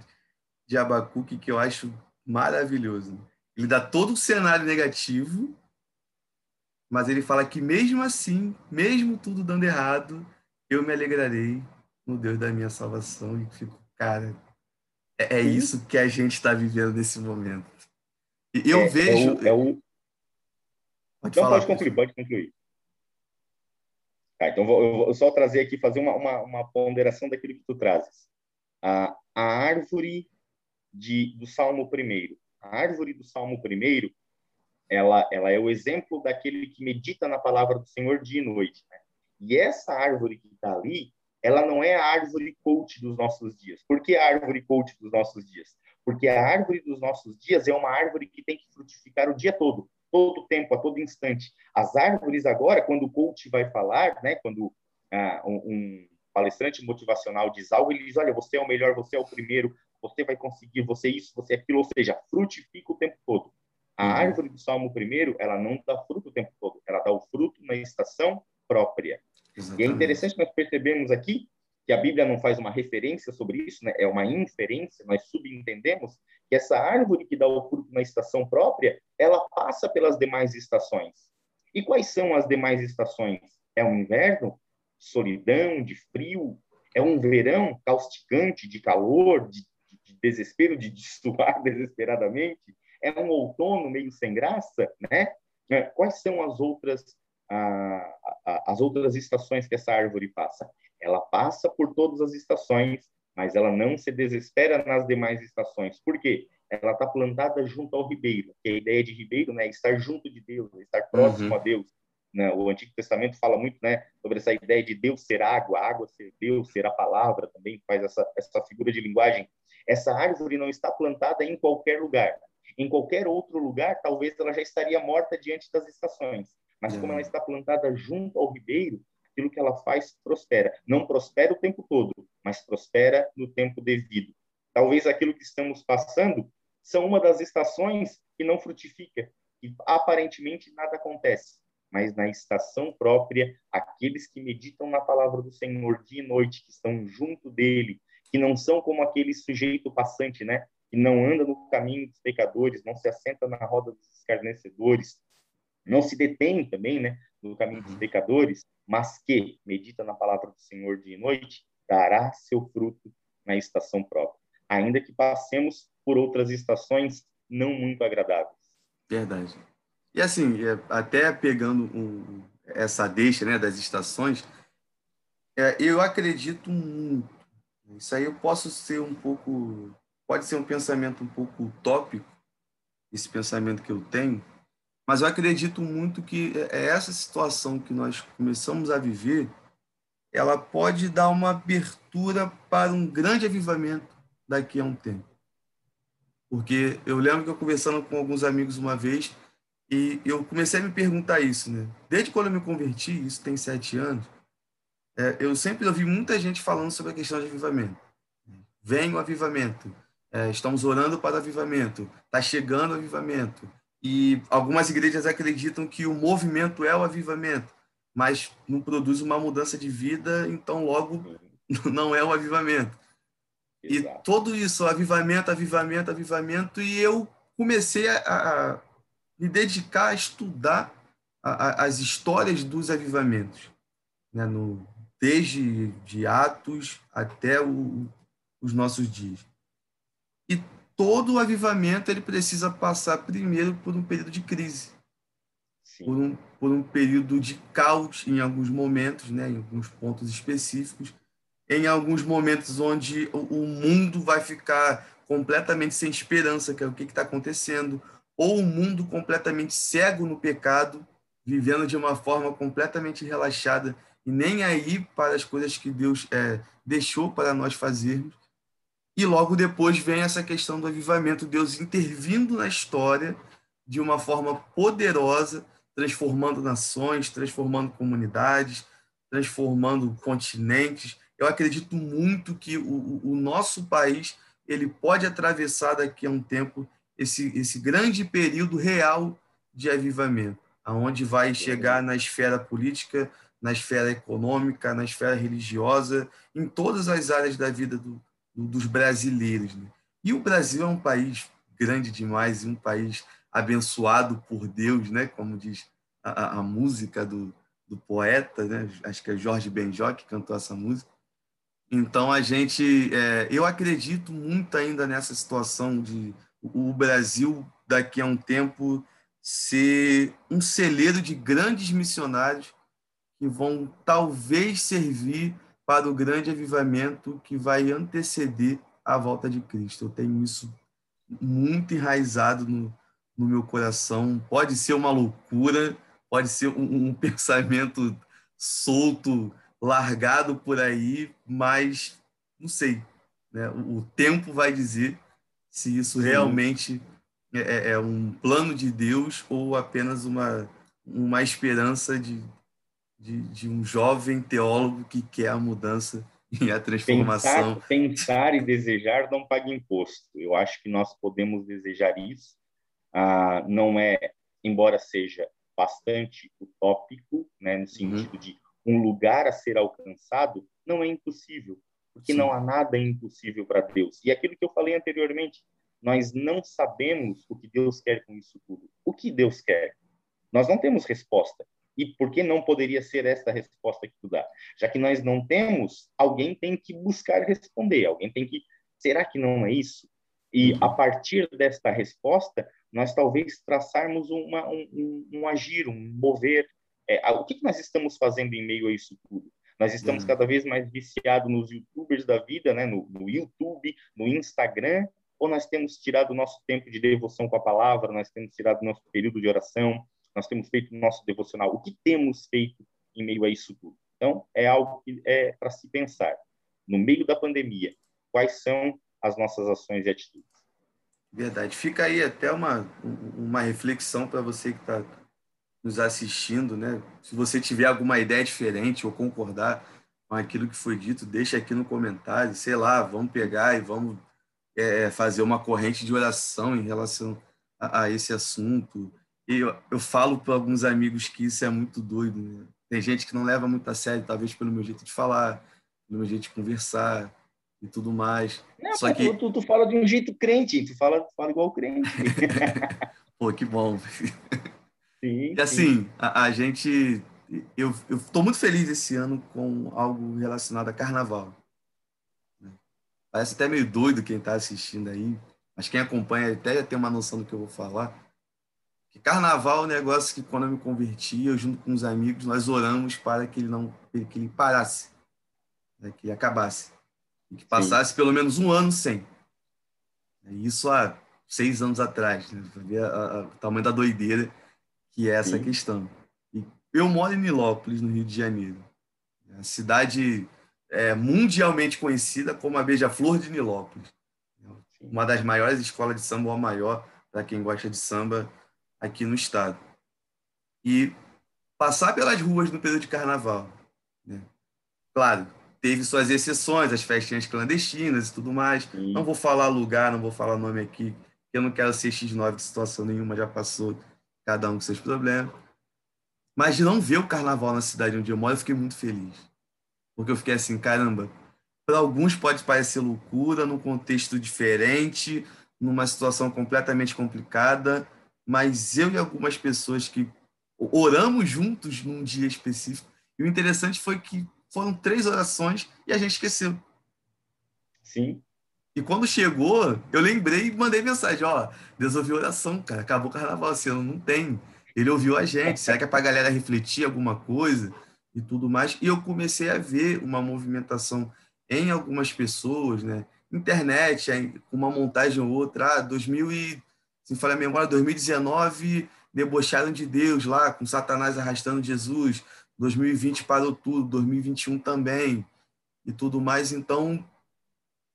de Abacuque que eu acho maravilhoso. Ele dá todo o cenário negativo, mas ele fala que mesmo assim, mesmo tudo dando errado, eu me alegrarei no Deus da minha salvação e fico, cara, é, é isso que a gente está vivendo nesse momento. E eu é, vejo. É o, é o... Pode Não, falar, pode concluir, pode concluir. Tá, então, vou, eu vou só trazer aqui, fazer uma, uma, uma ponderação daquilo que tu trazes. A, a árvore de, do Salmo primeiro. A árvore do Salmo primeiro, ela, ela é o exemplo daquele que medita na palavra do Senhor dia e noite. Né? E essa árvore que está ali, ela não é a árvore coach dos nossos dias. Por que a árvore coach dos nossos dias? Porque a árvore dos nossos dias é uma árvore que tem que frutificar o dia todo, todo tempo, a todo instante. As árvores agora, quando o coach vai falar, né, quando ah, um, um palestrante motivacional diz algo, ele diz, olha, você é o melhor, você é o primeiro, você vai conseguir, você isso, você é aquilo, ou seja, frutifica o tempo todo. A uhum. árvore do Salmo primeiro, ela não dá fruto o tempo todo, ela dá o fruto na estação própria. Exatamente. E é interessante nós percebemos aqui que a Bíblia não faz uma referência sobre isso, né? é uma inferência, nós subentendemos que essa árvore que dá o fruto na estação própria, ela passa pelas demais estações. E quais são as demais estações? É um inverno, solidão, de frio, é um verão causticante, de calor, de desespero, de, *laughs* suar desesperadamente, é um outono meio sem graça, né? É, quais são as outras a, a, as outras estações que essa árvore passa. Ela passa por todas as estações, mas ela não se desespera nas demais estações. Por quê? Ela está plantada junto ao ribeiro. Que a ideia de ribeiro né, é estar junto de Deus, estar próximo uhum. a Deus. Né? O Antigo Testamento fala muito né, sobre essa ideia de Deus ser água, água ser Deus, ser a palavra, também faz essa, essa figura de linguagem. Essa árvore não está plantada em qualquer lugar. Em qualquer outro lugar, talvez ela já estaria morta diante das estações mas como ela está plantada junto ao ribeiro, aquilo que ela faz prospera. Não prospera o tempo todo, mas prospera no tempo devido. Talvez aquilo que estamos passando são uma das estações que não frutifica, e aparentemente nada acontece. Mas na estação própria, aqueles que meditam na palavra do Senhor dia e noite, que estão junto dele, que não são como aquele sujeito passante, né? Que não anda no caminho dos pecadores, não se assenta na roda dos escarnecedores, não se detém também, né? No caminho dos pecadores, mas que medita na palavra do Senhor dia e noite, dará seu fruto na estação própria. Ainda que passemos por outras estações não muito agradáveis. Verdade. E assim, é, até pegando um, essa deixa né, das estações, é, eu acredito muito. Isso aí eu posso ser um pouco. Pode ser um pensamento um pouco utópico, esse pensamento que eu tenho, mas eu acredito muito que é, é essa situação que nós começamos a viver, ela pode dar uma abertura para um grande avivamento daqui a um tempo. Porque eu lembro que eu conversando com alguns amigos uma vez e eu comecei a me perguntar isso, né? Desde quando eu me converti, isso tem sete anos, é, eu sempre ouvi muita gente falando sobre a questão de avivamento. Vem o avivamento, é, estamos orando para o avivamento, está chegando o avivamento. E algumas igrejas acreditam que o movimento é o avivamento, mas não produz uma mudança de vida, então logo *laughs* não é o avivamento. E tudo isso, avivamento, avivamento, avivamento, e eu comecei a, a me dedicar a estudar a, a, as histórias dos avivamentos, né? no, desde de Atos até o, os nossos dias. E todo o avivamento ele precisa passar primeiro por um período de crise, por um, por um período de caos em alguns momentos, né? em alguns pontos específicos, em alguns momentos onde o mundo vai ficar completamente sem esperança, que é o que está acontecendo, ou um mundo completamente cego no pecado, vivendo de uma forma completamente relaxada e nem aí para as coisas que Deus é, deixou para nós fazermos. E logo depois vem essa questão do avivamento, Deus intervindo na história de uma forma poderosa, transformando nações, transformando comunidades, transformando continentes, eu acredito muito que o, o nosso país ele pode atravessar daqui a um tempo esse, esse grande período real de avivamento, aonde vai chegar na esfera política, na esfera econômica, na esfera religiosa, em todas as áreas da vida do, do, dos brasileiros. Né? E o Brasil é um país grande demais e um país abençoado por Deus, né? como diz a, a música do, do poeta, né? acho que é Jorge Benjó que cantou essa música. Então a gente, é, eu acredito muito ainda nessa situação de o Brasil daqui a um tempo ser um celeiro de grandes missionários que vão talvez servir para o grande avivamento que vai anteceder a volta de Cristo. Eu tenho isso muito enraizado no, no meu coração. Pode ser uma loucura, pode ser um, um *laughs* pensamento solto largado por aí, mas não sei. Né? O, tempo vai dizer se isso realmente é, é, é, um plano de Deus ou apenas uma, uma esperança de, de, de, um jovem teólogo que quer a mudança e a transformação. Pensar, pensar e desejar não paga imposto. Eu acho que nós podemos desejar isso. Ah, não é, embora seja bastante utópico, né, no uhum. sentido uhum. de um lugar a ser alcançado, não é impossível, porque Sim. não há nada impossível para Deus. E aquilo que eu falei anteriormente, nós não sabemos o que Deus quer com isso tudo. O que Deus quer? Nós não temos resposta. E por que não poderia ser esta resposta que tu dá? Já que nós não temos, alguém tem que buscar responder, alguém tem que. Será que não é isso? E a partir desta resposta, nós talvez traçarmos uma, um, um, agir, um mover, é, o que, que nós estamos fazendo em meio a isso tudo? Nós estamos uhum. cada vez mais viciados nos youtubers da vida, né? no, no YouTube, no Instagram, ou nós temos tirado o nosso tempo de devoção com a palavra, nós temos tirado o nosso período de oração, nós temos feito o nosso devocional. O que temos feito em meio a isso tudo? Então, é algo que é para se pensar. No meio da pandemia, quais são as nossas ações e atitudes? Verdade. Fica aí até uma, uma reflexão para você que está nos assistindo, né? Se você tiver alguma ideia diferente ou concordar com aquilo que foi dito, deixa aqui no comentário. Sei lá, vamos pegar e vamos é, fazer uma corrente de oração em relação a, a esse assunto. E eu, eu falo para alguns amigos que isso é muito doido. Né? Tem gente que não leva muito a sério, talvez pelo meu jeito de falar, pelo meu jeito de conversar e tudo mais. Não, Só que... tu, tu, fala de um jeito crente, tu fala, tu fala igual crente. *laughs* *laughs* Pô, que bom. Sim, e assim, sim. A, a, gente. Eu estou muito feliz esse ano com algo relacionado a carnaval. Parece até meio doido quem está assistindo aí, mas quem acompanha até tem uma noção do que eu vou falar. Que carnaval é um negócio que quando eu me converti, eu junto com os amigos, nós oramos para que ele não que ele parasse, né, que ele acabasse. E que passasse Sim. pelo menos um ano sem. Isso há seis anos atrás, né? ver o tamanho da doideira que é essa Sim. questão. E eu moro em Nilópolis, no Rio de Janeiro. A cidade é mundialmente conhecida como a Beija-Flor de Nilópolis. Uma das maiores escolas de samba, ou a maior, para quem gosta de samba, aqui no estado. E passar pelas ruas no período de carnaval. Né? Claro, teve suas exceções, as festinhas clandestinas e tudo mais. Sim. Não vou falar lugar, não vou falar nome aqui, eu não quero ser X9 de situação nenhuma, já passou cada um com seus problemas. Mas de não ver o carnaval na cidade onde eu moro, eu fiquei muito feliz. Porque eu fiquei assim, caramba, para alguns pode parecer loucura, num contexto diferente, numa situação completamente complicada, mas eu e algumas pessoas que oramos juntos num dia específico, e o interessante foi que foram três orações e a gente esqueceu. Sim. E quando chegou, eu lembrei e mandei mensagem, ó, Deus ouviu oração, cara, acabou o carnaval ano, não tem. Ele ouviu a gente, será que é para a galera refletir alguma coisa e tudo mais? E eu comecei a ver uma movimentação em algumas pessoas, né? Internet, uma montagem ou outra, ah, 2000 e, se falar a memória, 2019 debocharam de Deus lá, com Satanás arrastando Jesus, 2020 parou tudo, 2021 também, e tudo mais. Então,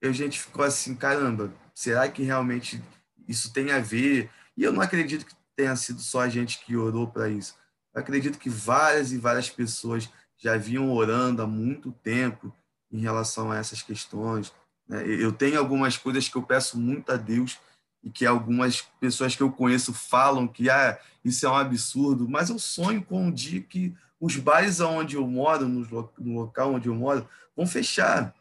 a gente ficou assim, caramba, será que realmente isso tem a ver? E eu não acredito que tenha sido só a gente que orou para isso. Eu acredito que várias e várias pessoas já vinham orando há muito tempo em relação a essas questões. Né? Eu tenho algumas coisas que eu peço muito a Deus e que algumas pessoas que eu conheço falam que ah, isso é um absurdo, mas eu sonho com um dia que os bares onde eu moro, no local onde eu moro, vão fechar.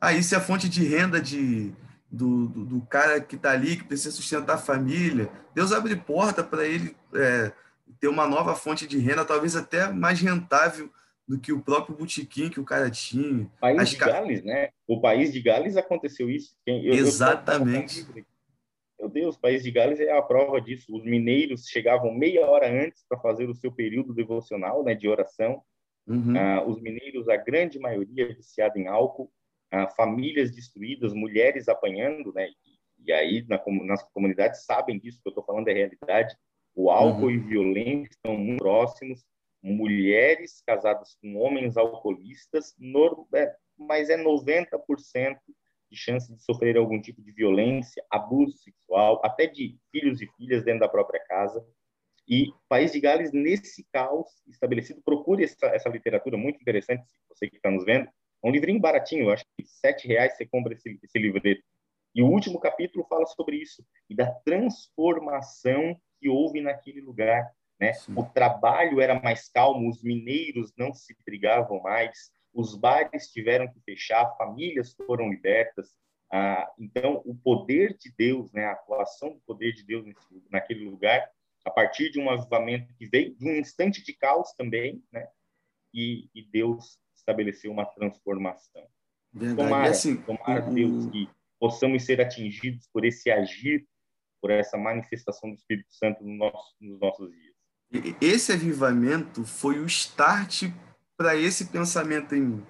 Ah, isso é a fonte de renda de, do, do, do cara que está ali, que precisa sustentar a família. Deus abre porta para ele é, ter uma nova fonte de renda, talvez até mais rentável do que o próprio botequim que o cara tinha. País As de Gales, né? O país de Gales aconteceu isso. Eu, Exatamente. Eu meu Deus, o país de Gales é a prova disso. Os mineiros chegavam meia hora antes para fazer o seu período devocional, né, de oração. Uhum. Ah, os mineiros, a grande maioria, viciada em álcool famílias destruídas, mulheres apanhando, né? E, e aí na, nas comunidades sabem disso que eu estou falando é realidade. O álcool uhum. e violência estão muito próximos. Mulheres casadas com homens alcoolistas, no, é, mas é 90% de chance de sofrer algum tipo de violência, abuso sexual, até de filhos e filhas dentro da própria casa. E País de Gales, nesse caos estabelecido, procure essa, essa literatura muito interessante, você que está nos vendo, é um livrinho baratinho, acho que sete reais você compra esse, esse livreto. E o último capítulo fala sobre isso e da transformação que houve naquele lugar. Né? O trabalho era mais calmo, os mineiros não se brigavam mais, os bares tiveram que fechar, famílias foram libertas. Ah, então, o poder de Deus, né, a atuação do poder de Deus nesse, naquele lugar, a partir de um avivamento que veio de um instante de caos também, né, e, e Deus estabelecer uma transformação. Verdade. Tomara, assim, tomara. Deus que possamos ser atingidos por esse agir, por essa manifestação do Espírito Santo no nosso, nos nossos dias. Esse avivamento foi o start para esse pensamento em mim.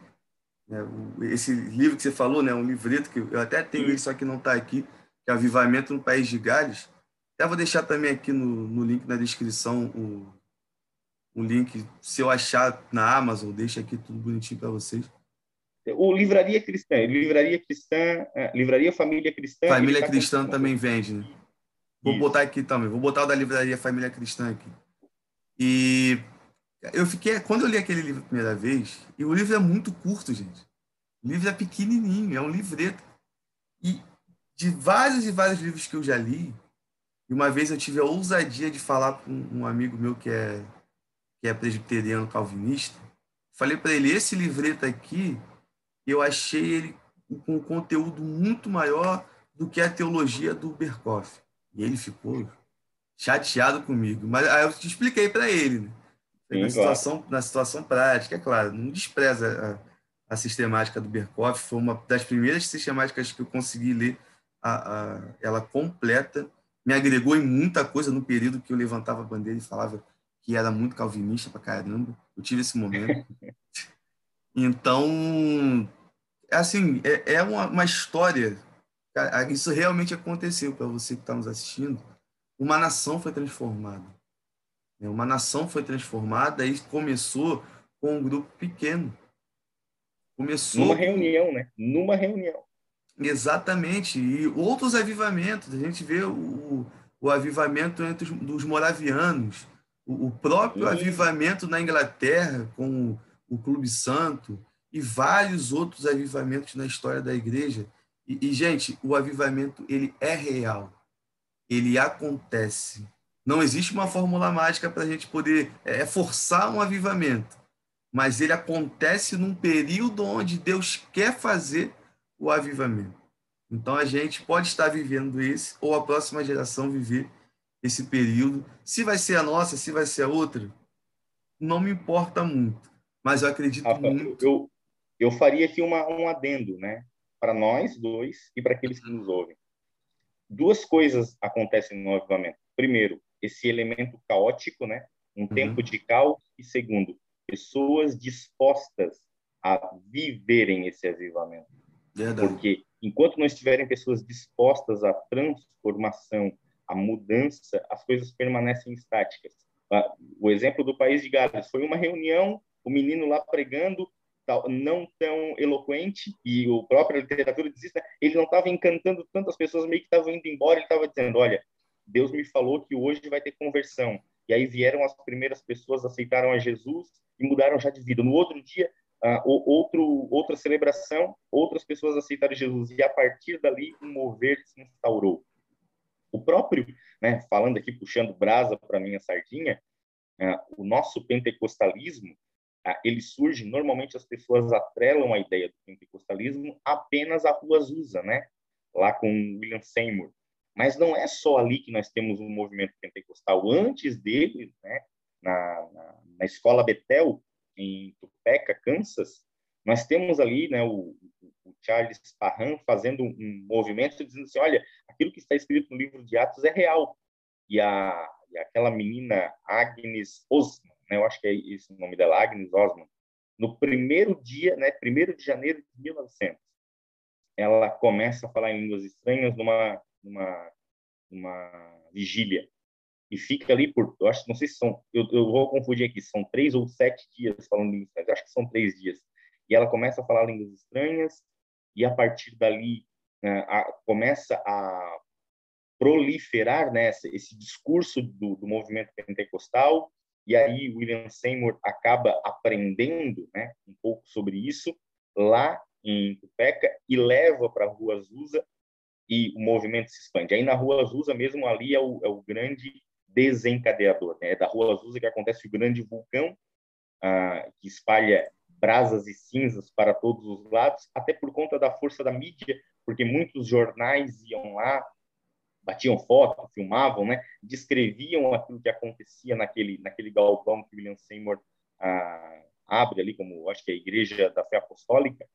É, esse livro que você falou, né, um livreto que eu até tenho isso aqui não está aqui, que é Avivamento no País de Gales. Até vou deixar também aqui no, no link na descrição o, um link, se eu achar na Amazon, deixa aqui tudo bonitinho para vocês. O Livraria Cristã, Livraria Cristã, é, Livraria Família Cristã. Família tá Cristã também vende, né? Vou Isso. botar aqui também, vou botar o da Livraria Família Cristã aqui. E eu fiquei, quando eu li aquele livro a primeira vez, e o livro é muito curto, gente. O livro é pequenininho, é um livreto. E de vários e vários livros que eu já li, e uma vez eu tive a ousadia de falar com um amigo meu que é que é presbiteriano calvinista, falei para ele esse livreto aqui, eu achei ele com um conteúdo muito maior do que a teologia do Berkoff. E ele ficou chateado comigo. Mas aí eu te expliquei para ele, né? Sim, na, situação, na situação prática, é claro, não despreza a, a sistemática do Berkoff, foi uma das primeiras sistemáticas que eu consegui ler a, a, ela completa, me agregou em muita coisa no período que eu levantava a bandeira e falava que era muito calvinista pra caramba. Eu tive esse momento. *laughs* Então, assim, é, é uma, uma história. Isso realmente aconteceu para você que está nos assistindo. Uma nação foi transformada. Né? Uma nação foi transformada e começou com um grupo pequeno. Começou numa reunião, né? Numa reunião. Exatamente. E outros avivamentos. A gente vê o, o avivamento entre os, dos moravianos, o, o próprio avivamento na Inglaterra com o, o Clube Santo e vários outros avivamentos na história da igreja. E, e, gente, o avivamento ele é real, ele acontece. Não existe uma fórmula mágica para a gente poder é, é, forçar um avivamento, mas ele acontece num período onde Deus quer fazer o avivamento. Então a gente pode estar vivendo esse, ou a próxima geração viver esse período. Se vai ser a nossa, se vai ser a outra, não me importa muito. Mas eu acredito Rafa, muito. Eu, eu faria aqui uma, um adendo, né? Para nós dois e para aqueles que nos ouvem. Duas coisas acontecem no avivamento. Primeiro, esse elemento caótico, né? Um uhum. tempo de caos. E segundo, pessoas dispostas a viverem esse avivamento. Verdade. Porque enquanto não estiverem pessoas dispostas à transformação, à mudança, as coisas permanecem estáticas. Ah, o exemplo do país de Gales foi uma reunião, o menino lá pregando, não tão eloquente, e o próprio literatura diz né? ele não estava encantando tantas pessoas, meio que estavam indo embora, ele estava dizendo, olha, Deus me falou que hoje vai ter conversão. E aí vieram as primeiras pessoas, aceitaram a Jesus e mudaram já de vida. No outro dia, uh, outro, outra celebração, outras pessoas aceitaram Jesus. E a partir dali, um mover se instaurou. O próprio, né, falando aqui, puxando brasa para minha sardinha, uh, o nosso pentecostalismo, ah, ele surge, normalmente as pessoas atrelam a ideia do pentecostalismo apenas a Rua Azusa, né? Lá com William Seymour. Mas não é só ali que nós temos um movimento pentecostal. Antes dele, né, na, na, na escola Betel, em Topeka, Kansas, nós temos ali né, o, o Charles Parham fazendo um movimento dizendo assim, olha, aquilo que está escrito no livro de Atos é real. E, a, e aquela menina Agnes Osman, né, eu acho que é esse o nome dela, Agnes Osman, no primeiro dia, né, primeiro de janeiro de 1900, ela começa a falar em línguas estranhas numa, numa, numa vigília e fica ali por, eu acho, não sei se são, eu, eu vou confundir aqui, são três ou sete dias falando línguas estranhas, acho que são três dias. E ela começa a falar línguas estranhas e a partir dali né, a, começa a proliferar né, esse, esse discurso do, do movimento pentecostal e aí William Seymour acaba aprendendo né, um pouco sobre isso lá em Tupeca e leva para a Rua Azusa e o movimento se expande. Aí na Rua Azusa mesmo ali é o, é o grande desencadeador. Né? É da Rua Azusa que acontece o grande vulcão ah, que espalha brasas e cinzas para todos os lados, até por conta da força da mídia, porque muitos jornais iam lá, batiam foto, filmavam, né, descreviam aquilo que acontecia naquele naquele galpão que William Seymour ah, abre ali como acho que é a igreja da fé apostólica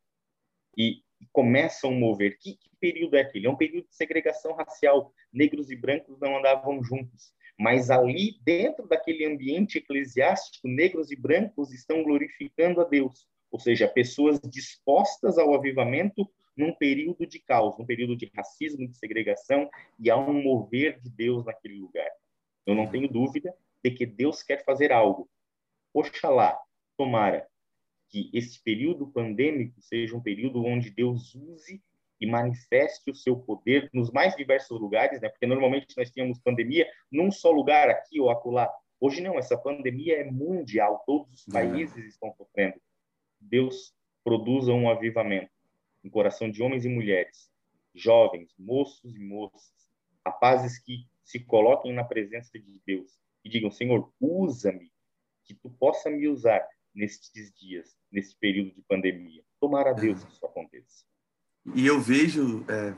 e, e começam a mover. Que, que período é aquele? É um período de segregação racial. Negros e brancos não andavam juntos. Mas ali, dentro daquele ambiente eclesiástico, negros e brancos estão glorificando a Deus. Ou seja, pessoas dispostas ao avivamento num período de caos, num período de racismo, de segregação, e há um mover de Deus naquele lugar. Eu não tenho dúvida de que Deus quer fazer algo. Oxalá, tomara, que esse período pandêmico seja um período onde Deus use e manifeste o seu poder nos mais diversos lugares, né? Porque normalmente nós tínhamos pandemia num só lugar, aqui ou acolá. Hoje não, essa pandemia é mundial, todos os países estão sofrendo. Deus produza um avivamento no coração de homens e mulheres, jovens, moços e moças, rapazes que se coloquem na presença de Deus e digam: Senhor, usa-me, que tu possa me usar nestes dias, nesse período de pandemia. Tomara a Deus que isso aconteça. E eu vejo, é,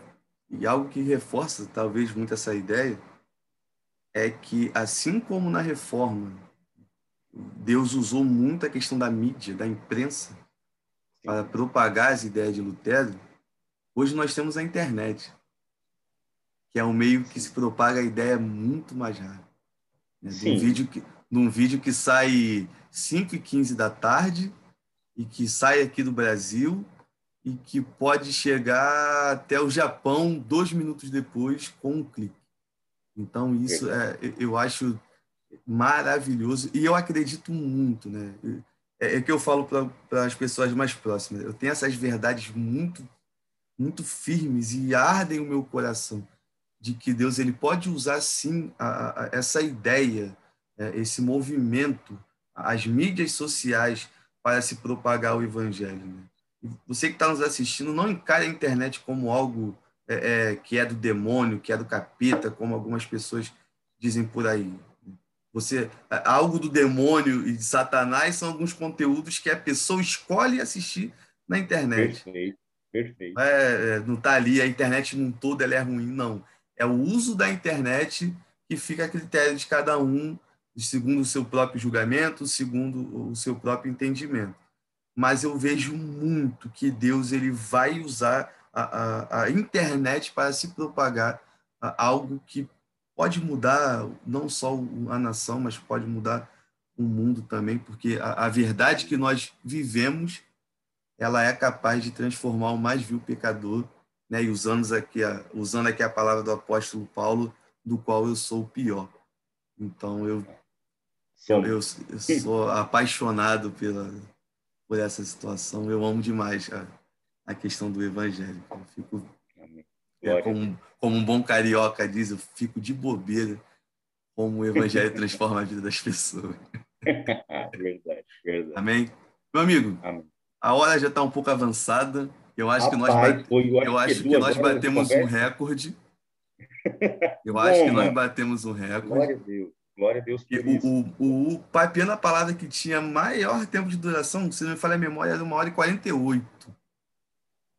e algo que reforça talvez muito essa ideia, é que assim como na reforma, Deus usou muito a questão da mídia, da imprensa, para propagar as ideias de Lutero, hoje nós temos a internet, que é um meio que se propaga a ideia muito mais rápido. Né? Num, vídeo que, num vídeo que sai 5 e 15 da tarde e que sai aqui do Brasil e que pode chegar até o Japão dois minutos depois com um clique. Então, isso é, eu acho maravilhoso e eu acredito muito, né? É, é que eu falo para as pessoas mais próximas. Eu tenho essas verdades muito, muito firmes e ardem o meu coração de que Deus ele pode usar sim a, a, essa ideia, esse movimento, as mídias sociais para se propagar o evangelho. Né? Você que está nos assistindo, não encare a internet como algo é, é, que é do demônio, que é do capeta, como algumas pessoas dizem por aí. Você, é, algo do demônio e de Satanás são alguns conteúdos que a pessoa escolhe assistir na internet. Perfeito, perfeito. É, é não está ali, a internet num todo ela é ruim, não. É o uso da internet que fica a critério de cada um, segundo o seu próprio julgamento, segundo o seu próprio entendimento. Mas eu vejo muito que Deus ele vai usar a, a, a internet para se propagar algo que pode mudar não só a nação, mas pode mudar o mundo também, porque a, a verdade que nós vivemos, ela é capaz de transformar o mais vil pecador, né? E usando aqui a, usando aqui a palavra do apóstolo Paulo, do qual eu sou o pior. Então eu eu, eu, sou apaixonado pela por essa situação. Eu amo demais a, a questão do evangelho. Eu fico é, como, como um bom carioca diz, eu fico de bobeira como o evangelho transforma a vida das pessoas. *laughs* verdade, verdade. Amém? Meu amigo, Amém. a hora já está um pouco avançada. Eu acho Rapaz, que nós, bate... eu, eu acho que, que nós batemos um recorde. *laughs* Eu acho que nós batemos um recorde. Glória a Deus. Glória a Deus por o, isso. O, o Papiano, a palavra que tinha maior tempo de duração, se não me falha a memória, era uma hora e 48.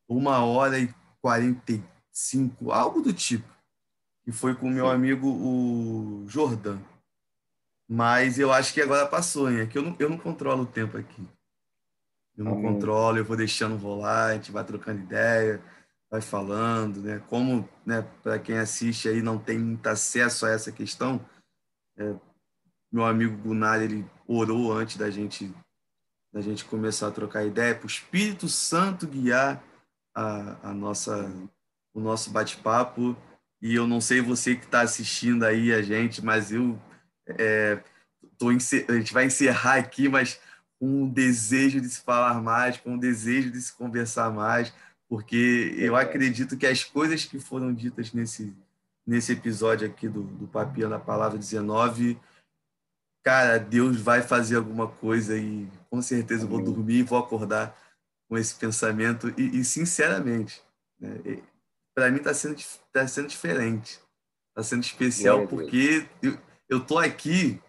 Uma hora e 45 cinco, algo do tipo. E foi com o meu amigo o Jordan. Mas eu acho que agora passou, hein? É que eu não, eu não controlo o tempo aqui. Eu não Amém. controlo, eu vou deixando rolar, a gente vai trocando ideia, vai falando, né? Como, né, para quem assiste aí não tem muito acesso a essa questão, é, meu amigo Gunnar, ele orou antes da gente da gente começar a trocar ideia, para o Espírito Santo guiar a, a nossa o nosso bate-papo. E eu não sei você que está assistindo aí a gente, mas eu é, tô a gente vai encerrar aqui, mas com um desejo de se falar mais, com um desejo de se conversar mais, porque eu acredito que as coisas que foram ditas nesse, nesse episódio aqui do, do Papinha na Palavra 19, cara, Deus vai fazer alguma coisa e com certeza vou dormir e vou acordar com esse pensamento. E, e sinceramente, né, para mim está sendo, tá sendo diferente. Está sendo especial porque eu, tô aqui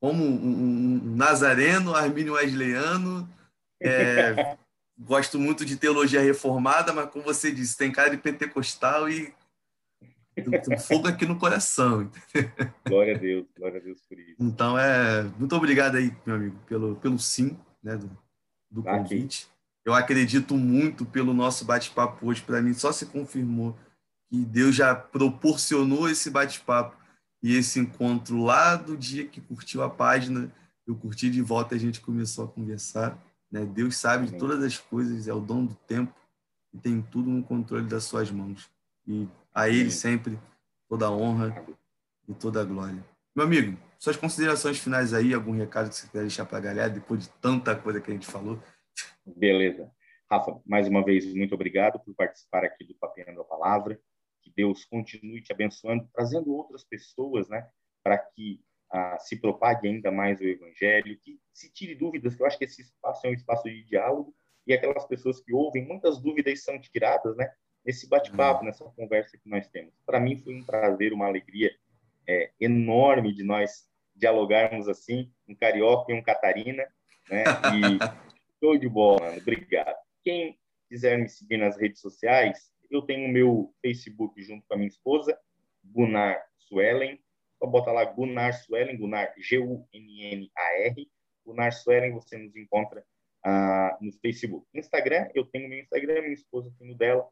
como um, um nazareno, armínio wesleyano, é, *laughs* gosto muito de teologia reformada, mas como você disse, tem cara de pentecostal e tem fogo aqui no coração. Glória a Deus, glória a Deus por isso. Então, é, muito obrigado aí, meu amigo, pelo, pelo sim né, do, do convite. Eu acredito muito pelo nosso bate-papo hoje. Para mim, só se confirmou que Deus já proporcionou esse bate-papo e esse encontro lá do dia que curtiu a página. Eu curti de volta e a gente começou a conversar. Né? Deus sabe de todas as coisas, é o dono do tempo e tem tudo no controle das suas mãos. E a Ele sempre toda a honra e toda a glória. Meu amigo, suas considerações finais aí, algum recado que você quer deixar para a galera, depois de tanta coisa que a gente falou? Beleza. Rafa, mais uma vez, muito obrigado por participar aqui do Papiando a Palavra. Que Deus continue te abençoando, trazendo outras pessoas, né, para que ah, se propague ainda mais o evangelho, que se tire dúvidas, que eu acho que esse espaço é um espaço de diálogo, e aquelas pessoas que ouvem, muitas dúvidas são tiradas, né? Nesse bate-papo, uhum. nessa conversa que nós temos. Para mim foi um prazer, uma alegria é, enorme de nós dialogarmos assim, um carioca e um catarina, né? E *laughs* show de bola, mano. Obrigado. Quem quiser me seguir nas redes sociais, eu tenho o meu Facebook junto com a minha esposa, Gunnar Suelen. Só bota lá Gunnar Suelen, Gunnar, G-U-N-N-A-R. Gunnar Suelen, você nos encontra ah, no Facebook. Instagram, eu tenho meu Instagram, minha esposa tem o dela.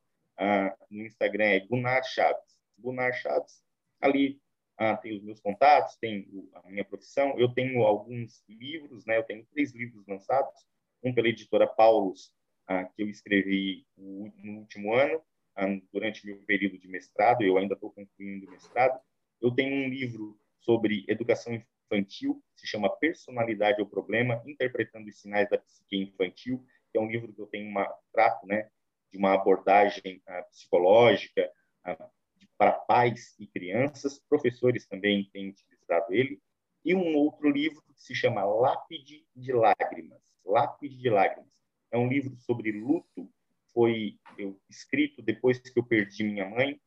No Instagram é Gunnar Chaves. Gunnar Chaves. Ali ah, tem os meus contatos, tem a minha profissão. Eu tenho alguns livros, né? Eu tenho três livros lançados. Um pela editora Paulus, ah, que eu escrevi no último ano, ah, durante meu período de mestrado. Eu ainda estou concluindo o mestrado. Eu tenho um livro sobre educação infantil, se chama Personalidade ou Problema, interpretando os sinais da psique infantil, que é um livro que eu tenho uma trato, né, de uma abordagem uh, psicológica uh, para pais e crianças. Professores também têm utilizado ele. E um outro livro que se chama Lápide de Lágrimas. Lápide de Lágrimas. É um livro sobre luto. Foi eu, escrito depois que eu perdi minha mãe,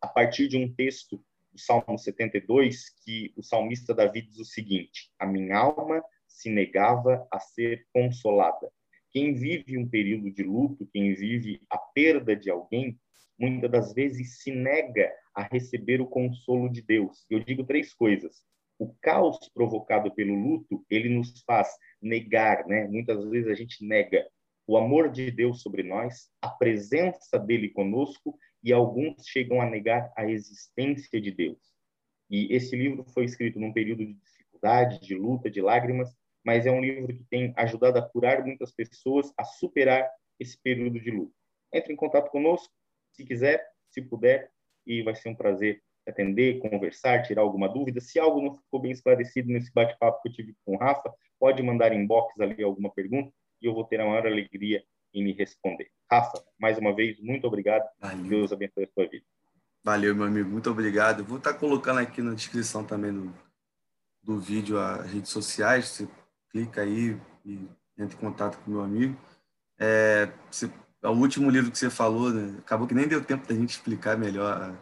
a partir de um texto do Salmo 72, que o salmista Davi diz o seguinte: A minha alma se negava a ser consolada. Quem vive um período de luto, quem vive a perda de alguém, muitas das vezes se nega a receber o consolo de Deus. Eu digo três coisas. O caos provocado pelo luto, ele nos faz negar, né? Muitas vezes a gente nega o amor de Deus sobre nós, a presença dele conosco e alguns chegam a negar a existência de Deus. E esse livro foi escrito num período de dificuldade, de luta, de lágrimas, mas é um livro que tem ajudado a curar muitas pessoas a superar esse período de luta. Entre em contato conosco, se quiser, se puder, e vai ser um prazer atender, conversar, tirar alguma dúvida. Se algo não ficou bem esclarecido nesse bate-papo que eu tive com o Rafa, pode mandar inbox ali alguma pergunta e eu vou ter a maior alegria em me responder. Rafa, mais uma vez, muito obrigado. Valeu. Deus abençoe a sua vida. Valeu, meu amigo. Muito obrigado. Vou estar colocando aqui na descrição também do, do vídeo as redes sociais. Você clica aí e entra em contato com meu amigo. É, você, é o último livro que você falou, né? acabou que nem deu tempo da gente explicar melhor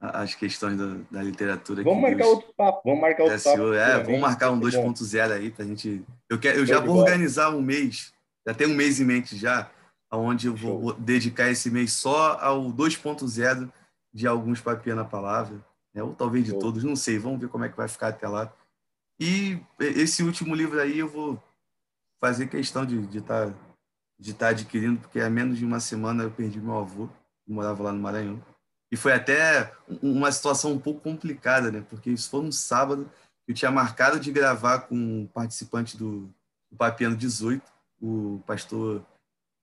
a, a, as questões da, da literatura. Vamos marcar outro papo. Vamos marcar outro papo. É, vamos marcar um 2.0 aí para a gente. Eu, quero, eu já vou organizar um mês, já tem um mês em mente já, onde eu vou Show. dedicar esse mês só ao 2.0 de alguns papinhas na palavra, né? ou talvez de Show. todos, não sei, vamos ver como é que vai ficar até lá. E esse último livro aí eu vou fazer questão de estar de tá, de tá adquirindo, porque há menos de uma semana eu perdi meu avô, que morava lá no Maranhão. E foi até uma situação um pouco complicada, né? Porque isso foi um sábado, eu tinha marcado de gravar com um participante do, do Papiano 18, o pastor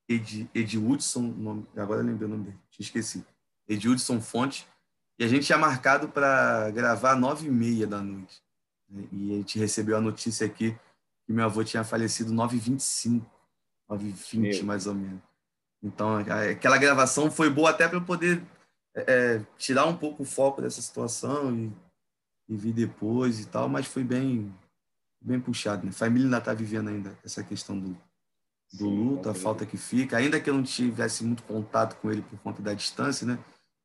Ed, Ed Woodson, nome, agora lembrei o nome dele, tinha esquecido. Ed Woodson Fonte, e a gente tinha marcado para gravar nove e meia da noite. E a gente recebeu a notícia aqui que meu avô tinha falecido 9h25, 9h20 mais ou menos. Então, aquela gravação foi boa até para eu poder é, é, tirar um pouco o foco dessa situação e, e vir depois e tal, mas foi bem bem puxado. Né? A família ainda está vivendo ainda essa questão do, do luto, a falta que fica. Ainda que eu não tivesse muito contato com ele por conta da distância, né?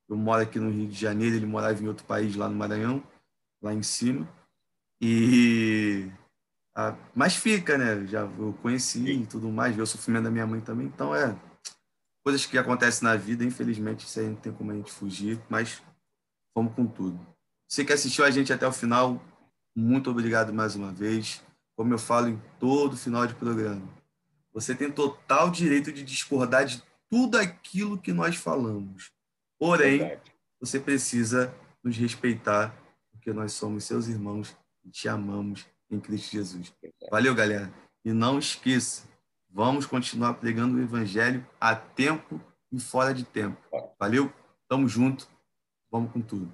Eu moro aqui no Rio de Janeiro, ele morava em outro país, lá no Maranhão, lá em cima. E ah, mas fica, né? Já eu conheci e tudo mais, vi o sofrimento da minha mãe também. Então é coisas que acontecem na vida, infelizmente, isso aí não tem como a gente fugir, mas vamos com tudo. Você que assistiu a gente até o final, muito obrigado mais uma vez. Como eu falo em todo final de programa, você tem total direito de discordar de tudo aquilo que nós falamos. Porém, você precisa nos respeitar, porque nós somos seus irmãos te amamos em Cristo Jesus. Valeu, galera. E não esqueça, vamos continuar pregando o evangelho a tempo e fora de tempo. Valeu? Tamo junto. Vamos com tudo.